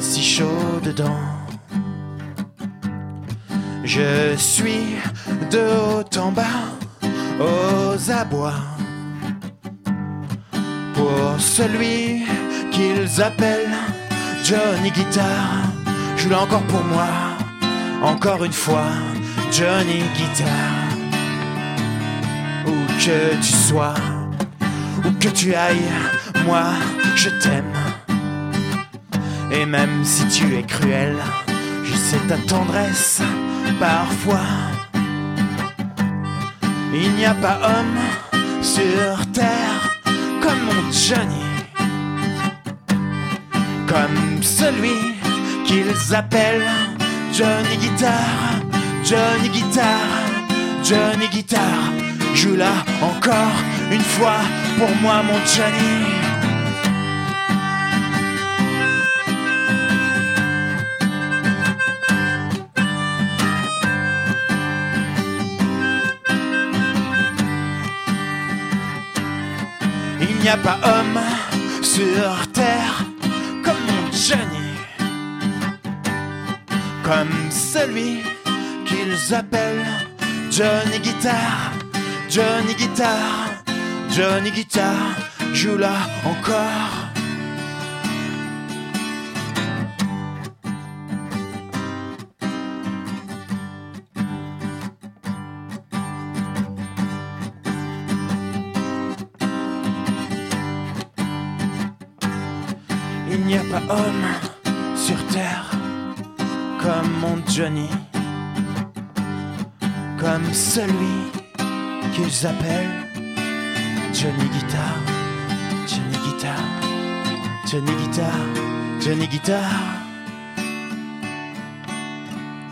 si chaud dedans. Je suis de haut en bas, aux abois. Pour celui qu'ils appellent Johnny Guitar, joue-la encore pour moi. Encore une fois, Johnny Guitar. Où que tu sois, où que tu ailles, moi je t'aime. Et même si tu es cruel, je sais ta tendresse parfois. Il n'y a pas homme sur terre comme mon Johnny. Comme celui qu'ils appellent Johnny Guitar, Johnny Guitar, Johnny Guitar. Joue-la encore une fois pour moi, mon Johnny. N'y a pas homme sur terre comme mon Johnny comme celui qu'ils appellent Johnny Guitar, Johnny Guitar, Johnny Guitar, joue-la encore. Homme sur terre comme mon Johnny, comme celui qu'ils appellent Johnny Guitar, Johnny Guitar, Johnny Guitar, Johnny Guitar.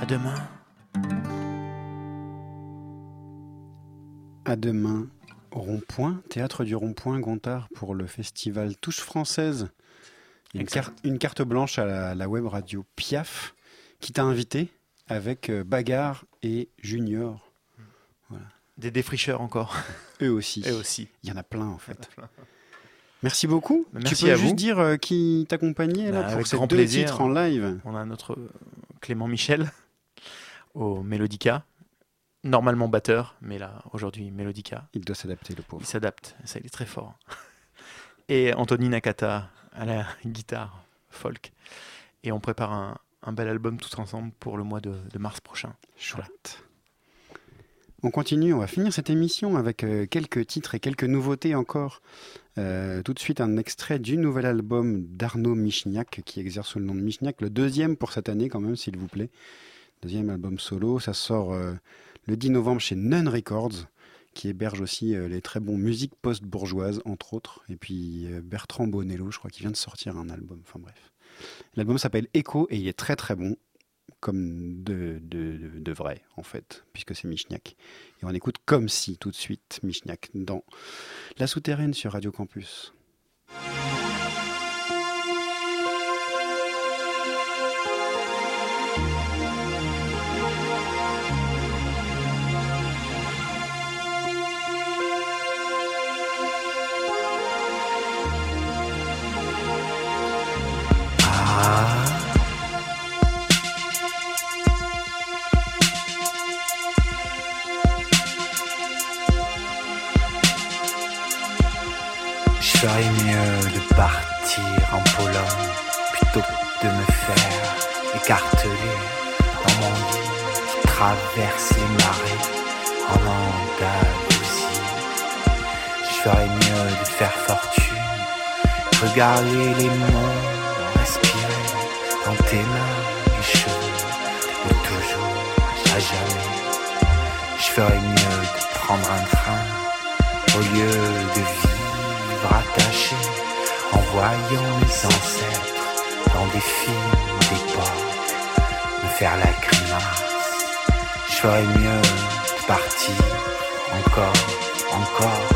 À demain. À demain, Rond-Point, Théâtre du Rond-Point, Gontard, pour le festival Touche Française. Une, carte- une carte blanche à la, la web radio Piaf, qui t'a invité avec euh, Bagarre et Junior. Des défricheurs encore. Eux aussi. Eux aussi. Il y en a plein en fait. Merci beaucoup. Merci tu peux à juste vous. dire euh, qui t'accompagnait là Bah, pour avec ces grand deux plaisir. titres en live? On a notre euh, Clément Michel au Mélodica. Normalement batteur, mais là, aujourd'hui, Mélodica. Il doit s'adapter, le pauvre. Il s'adapte, ça, il est très fort. Et Anthony Nakata à la guitare folk. Et on prépare un, bel album tous ensemble pour le mois de, de mars prochain. Chouette. On continue, on va finir cette émission avec euh, quelques titres et quelques nouveautés encore Euh, tout de suite, un extrait du nouvel album d'Arnaud Michniak, qui exerce sous le nom de Michniak, le deuxième pour cette année quand même, s'il vous plaît. Deuxième album solo, ça sort euh, le 10 novembre chez Nun Records, qui héberge aussi euh, les très bons musiques post-bourgeoises, entre autres. Et puis euh, Bertrand Bonello, je crois qu'il vient de sortir un album. Enfin bref. L'album s'appelle Echo et il est très très bon, comme de, de, de- de vrai, en fait, puisque c'est Michniak. Et on écoute comme si tout de suite Michniak dans La Souterraine sur Radio Campus. Je ferais mieux de partir en Pologne plutôt que de me faire écarteler dans mon lit qui traverse les marées en. Je ferais mieux de faire fortune, regarder les monts, dans tes mains les cheveux de toujours à jamais. Je ferais mieux de prendre un train au lieu de vivre attaché en voyant mes ancêtres dans des films d'époque me faire la grimace. Je ferais mieux de partir encore, encore,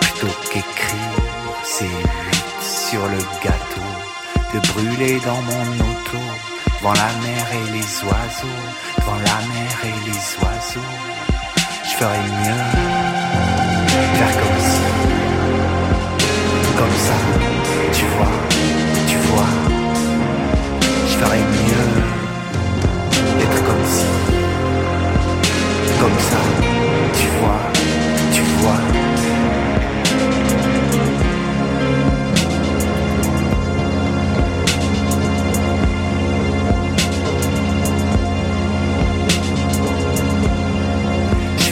plutôt qu'écrire ces huit sur le gâteau, de brûler dans mon auto, devant la mer et les oiseaux, devant la mer et les oiseaux. Je ferais mieux faire comme si, comme ça, tu vois, tu vois. Je ferais mieux d'être comme si, comme ça, tu vois, tu vois.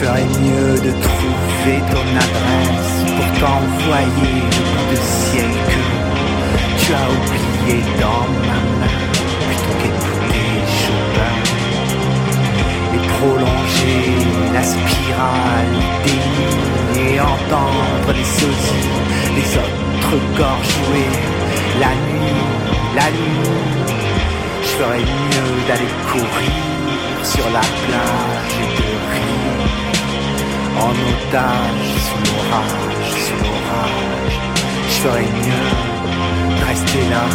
Ferais mieux de trouver ton adresse pour t'envoyer le bout de ciel que tu as oublié dans ma main plutôt qu'écouter Chopin. Et prolonger la spirale des et entendre les sosies, les autres corps jouer. La nuit, la nuit. Je ferais mieux d'aller courir sur la plage et de rire en otage sous l'orage, sous l'orage. Je ferais mieux de rester là,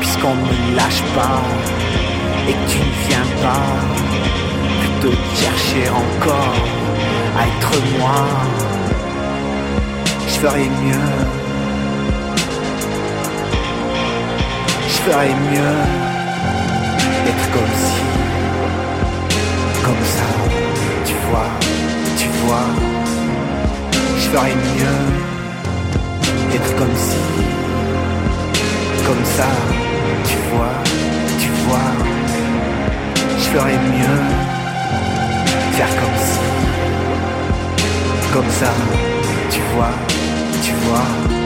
puisqu'on ne me lâche pas et que tu ne viens pas, plutôt que chercher encore à être moi. Je ferais mieux, je ferais mieux d'être comme si, comme ça, tu vois je ferais mieux d'être comme si, comme ça, tu vois, tu vois, je ferais mieux faire comme si, comme ça, tu vois, tu vois.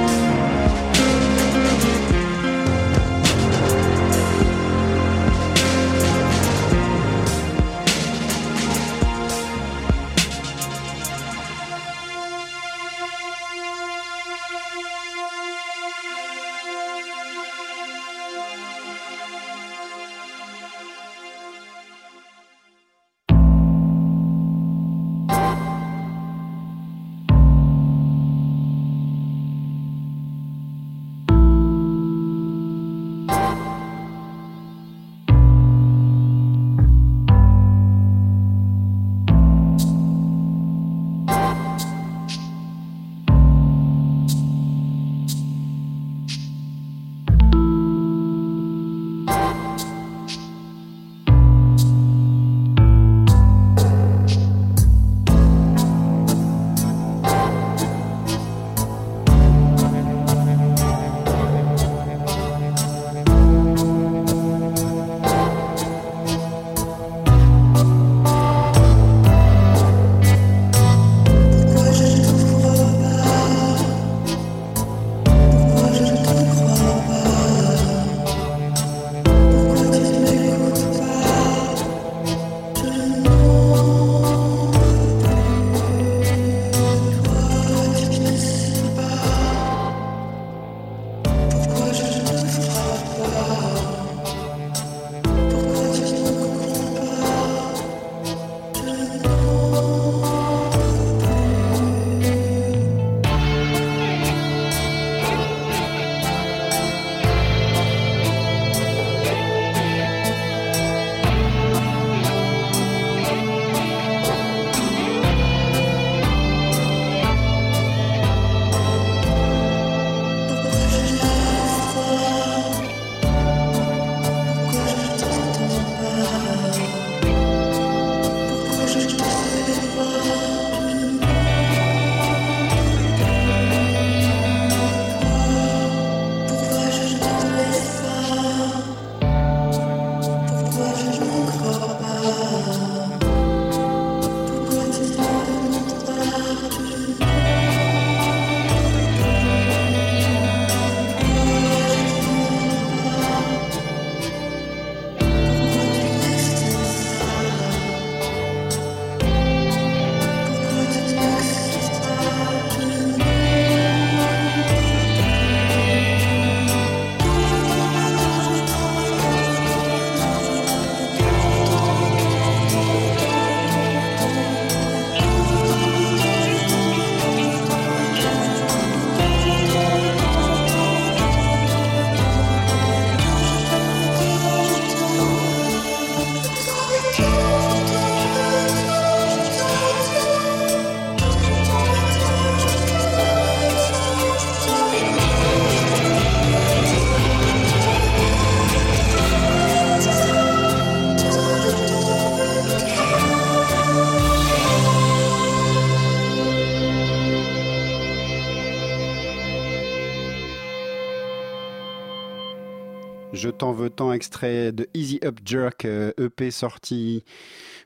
T'en veux tant, extrait de Easy Up Jerk, euh, EP sorti,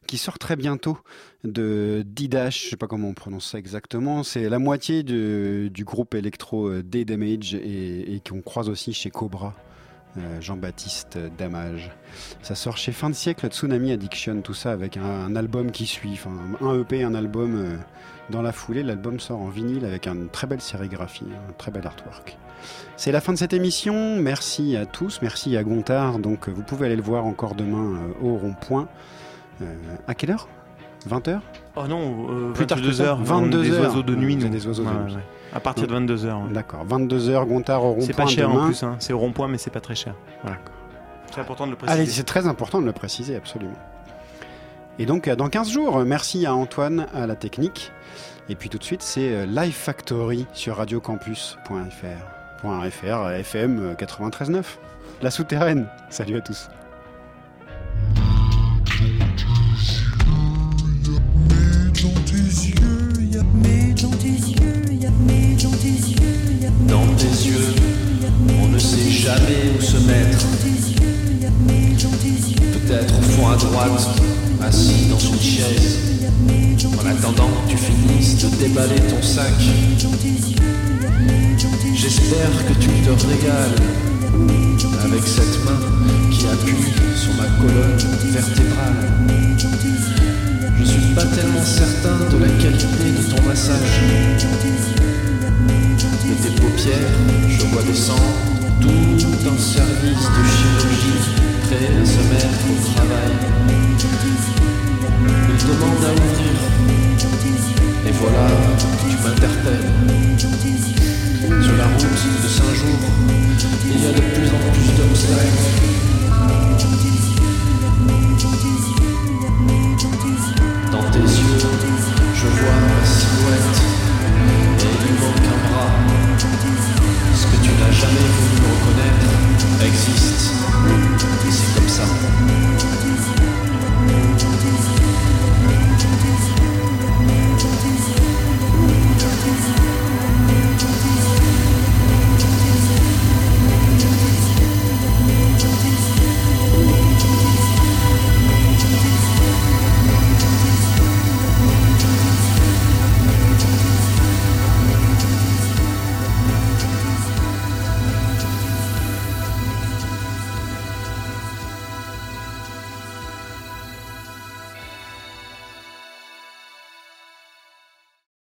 qui sort très bientôt de Didash, je sais pas comment on prononce ça exactement. C'est la moitié du groupe électro euh, D-Damage et, et qu'on croise aussi chez Cobra. euh, Jean-Baptiste Damage. Ça sort chez Fin de siècle, Tsunami Addiction, tout ça avec un, album qui suit, enfin un EP, un album dans la foulée. L'album sort en vinyle avec une très belle sérigraphie, un très bel artwork. C'est la fin de cette émission. Merci à tous, merci à Gontard. Donc vous pouvez aller le voir encore demain euh, au rond-point. Euh, à quelle heure? 20h Oh non, euh, Plus tard que 22 ça. heures. 22 des heures. oiseaux de nuit. Des oiseaux de nuit. ouais. À partir de 22 heures. ouais. D'accord, 22h, Gontard au rond-point C'est pas cher demain. en plus, hein. c'est au rond-point, mais c'est pas très cher. Voilà. C'est important de le préciser. Allez, c'est très important de le préciser, absolument. Et donc, dans 15 jours, merci à Antoine, à la technique. Et puis tout de suite, c'est Live Factory sur radiocampus.fr. .fr, FM euh, 93.9. La souterraine. Salut à tous. dans tes yeux, on ne sait jamais où se mettre. Peut-être au fond à droite, assis dans une chaise. En attendant que tu finisses de déballer ton sac. J'espère que tu te régales avec cette main qui appuie sur ma colonne vertébrale. Je suis pas tellement certain de la qualité de ton massage de tes paupières, je vois descendre tout un service de chirurgie prêt à se mettre au travail. Il demande à ouvrir. Et voilà, tu m'interpelles. Sur la route de Saint-Jour, il y a de plus en plus d'obstacles. Dans tes yeux, je vois ma silhouette et il manque un ce que tu n'as jamais voulu reconnaître existe. C'est comme ça.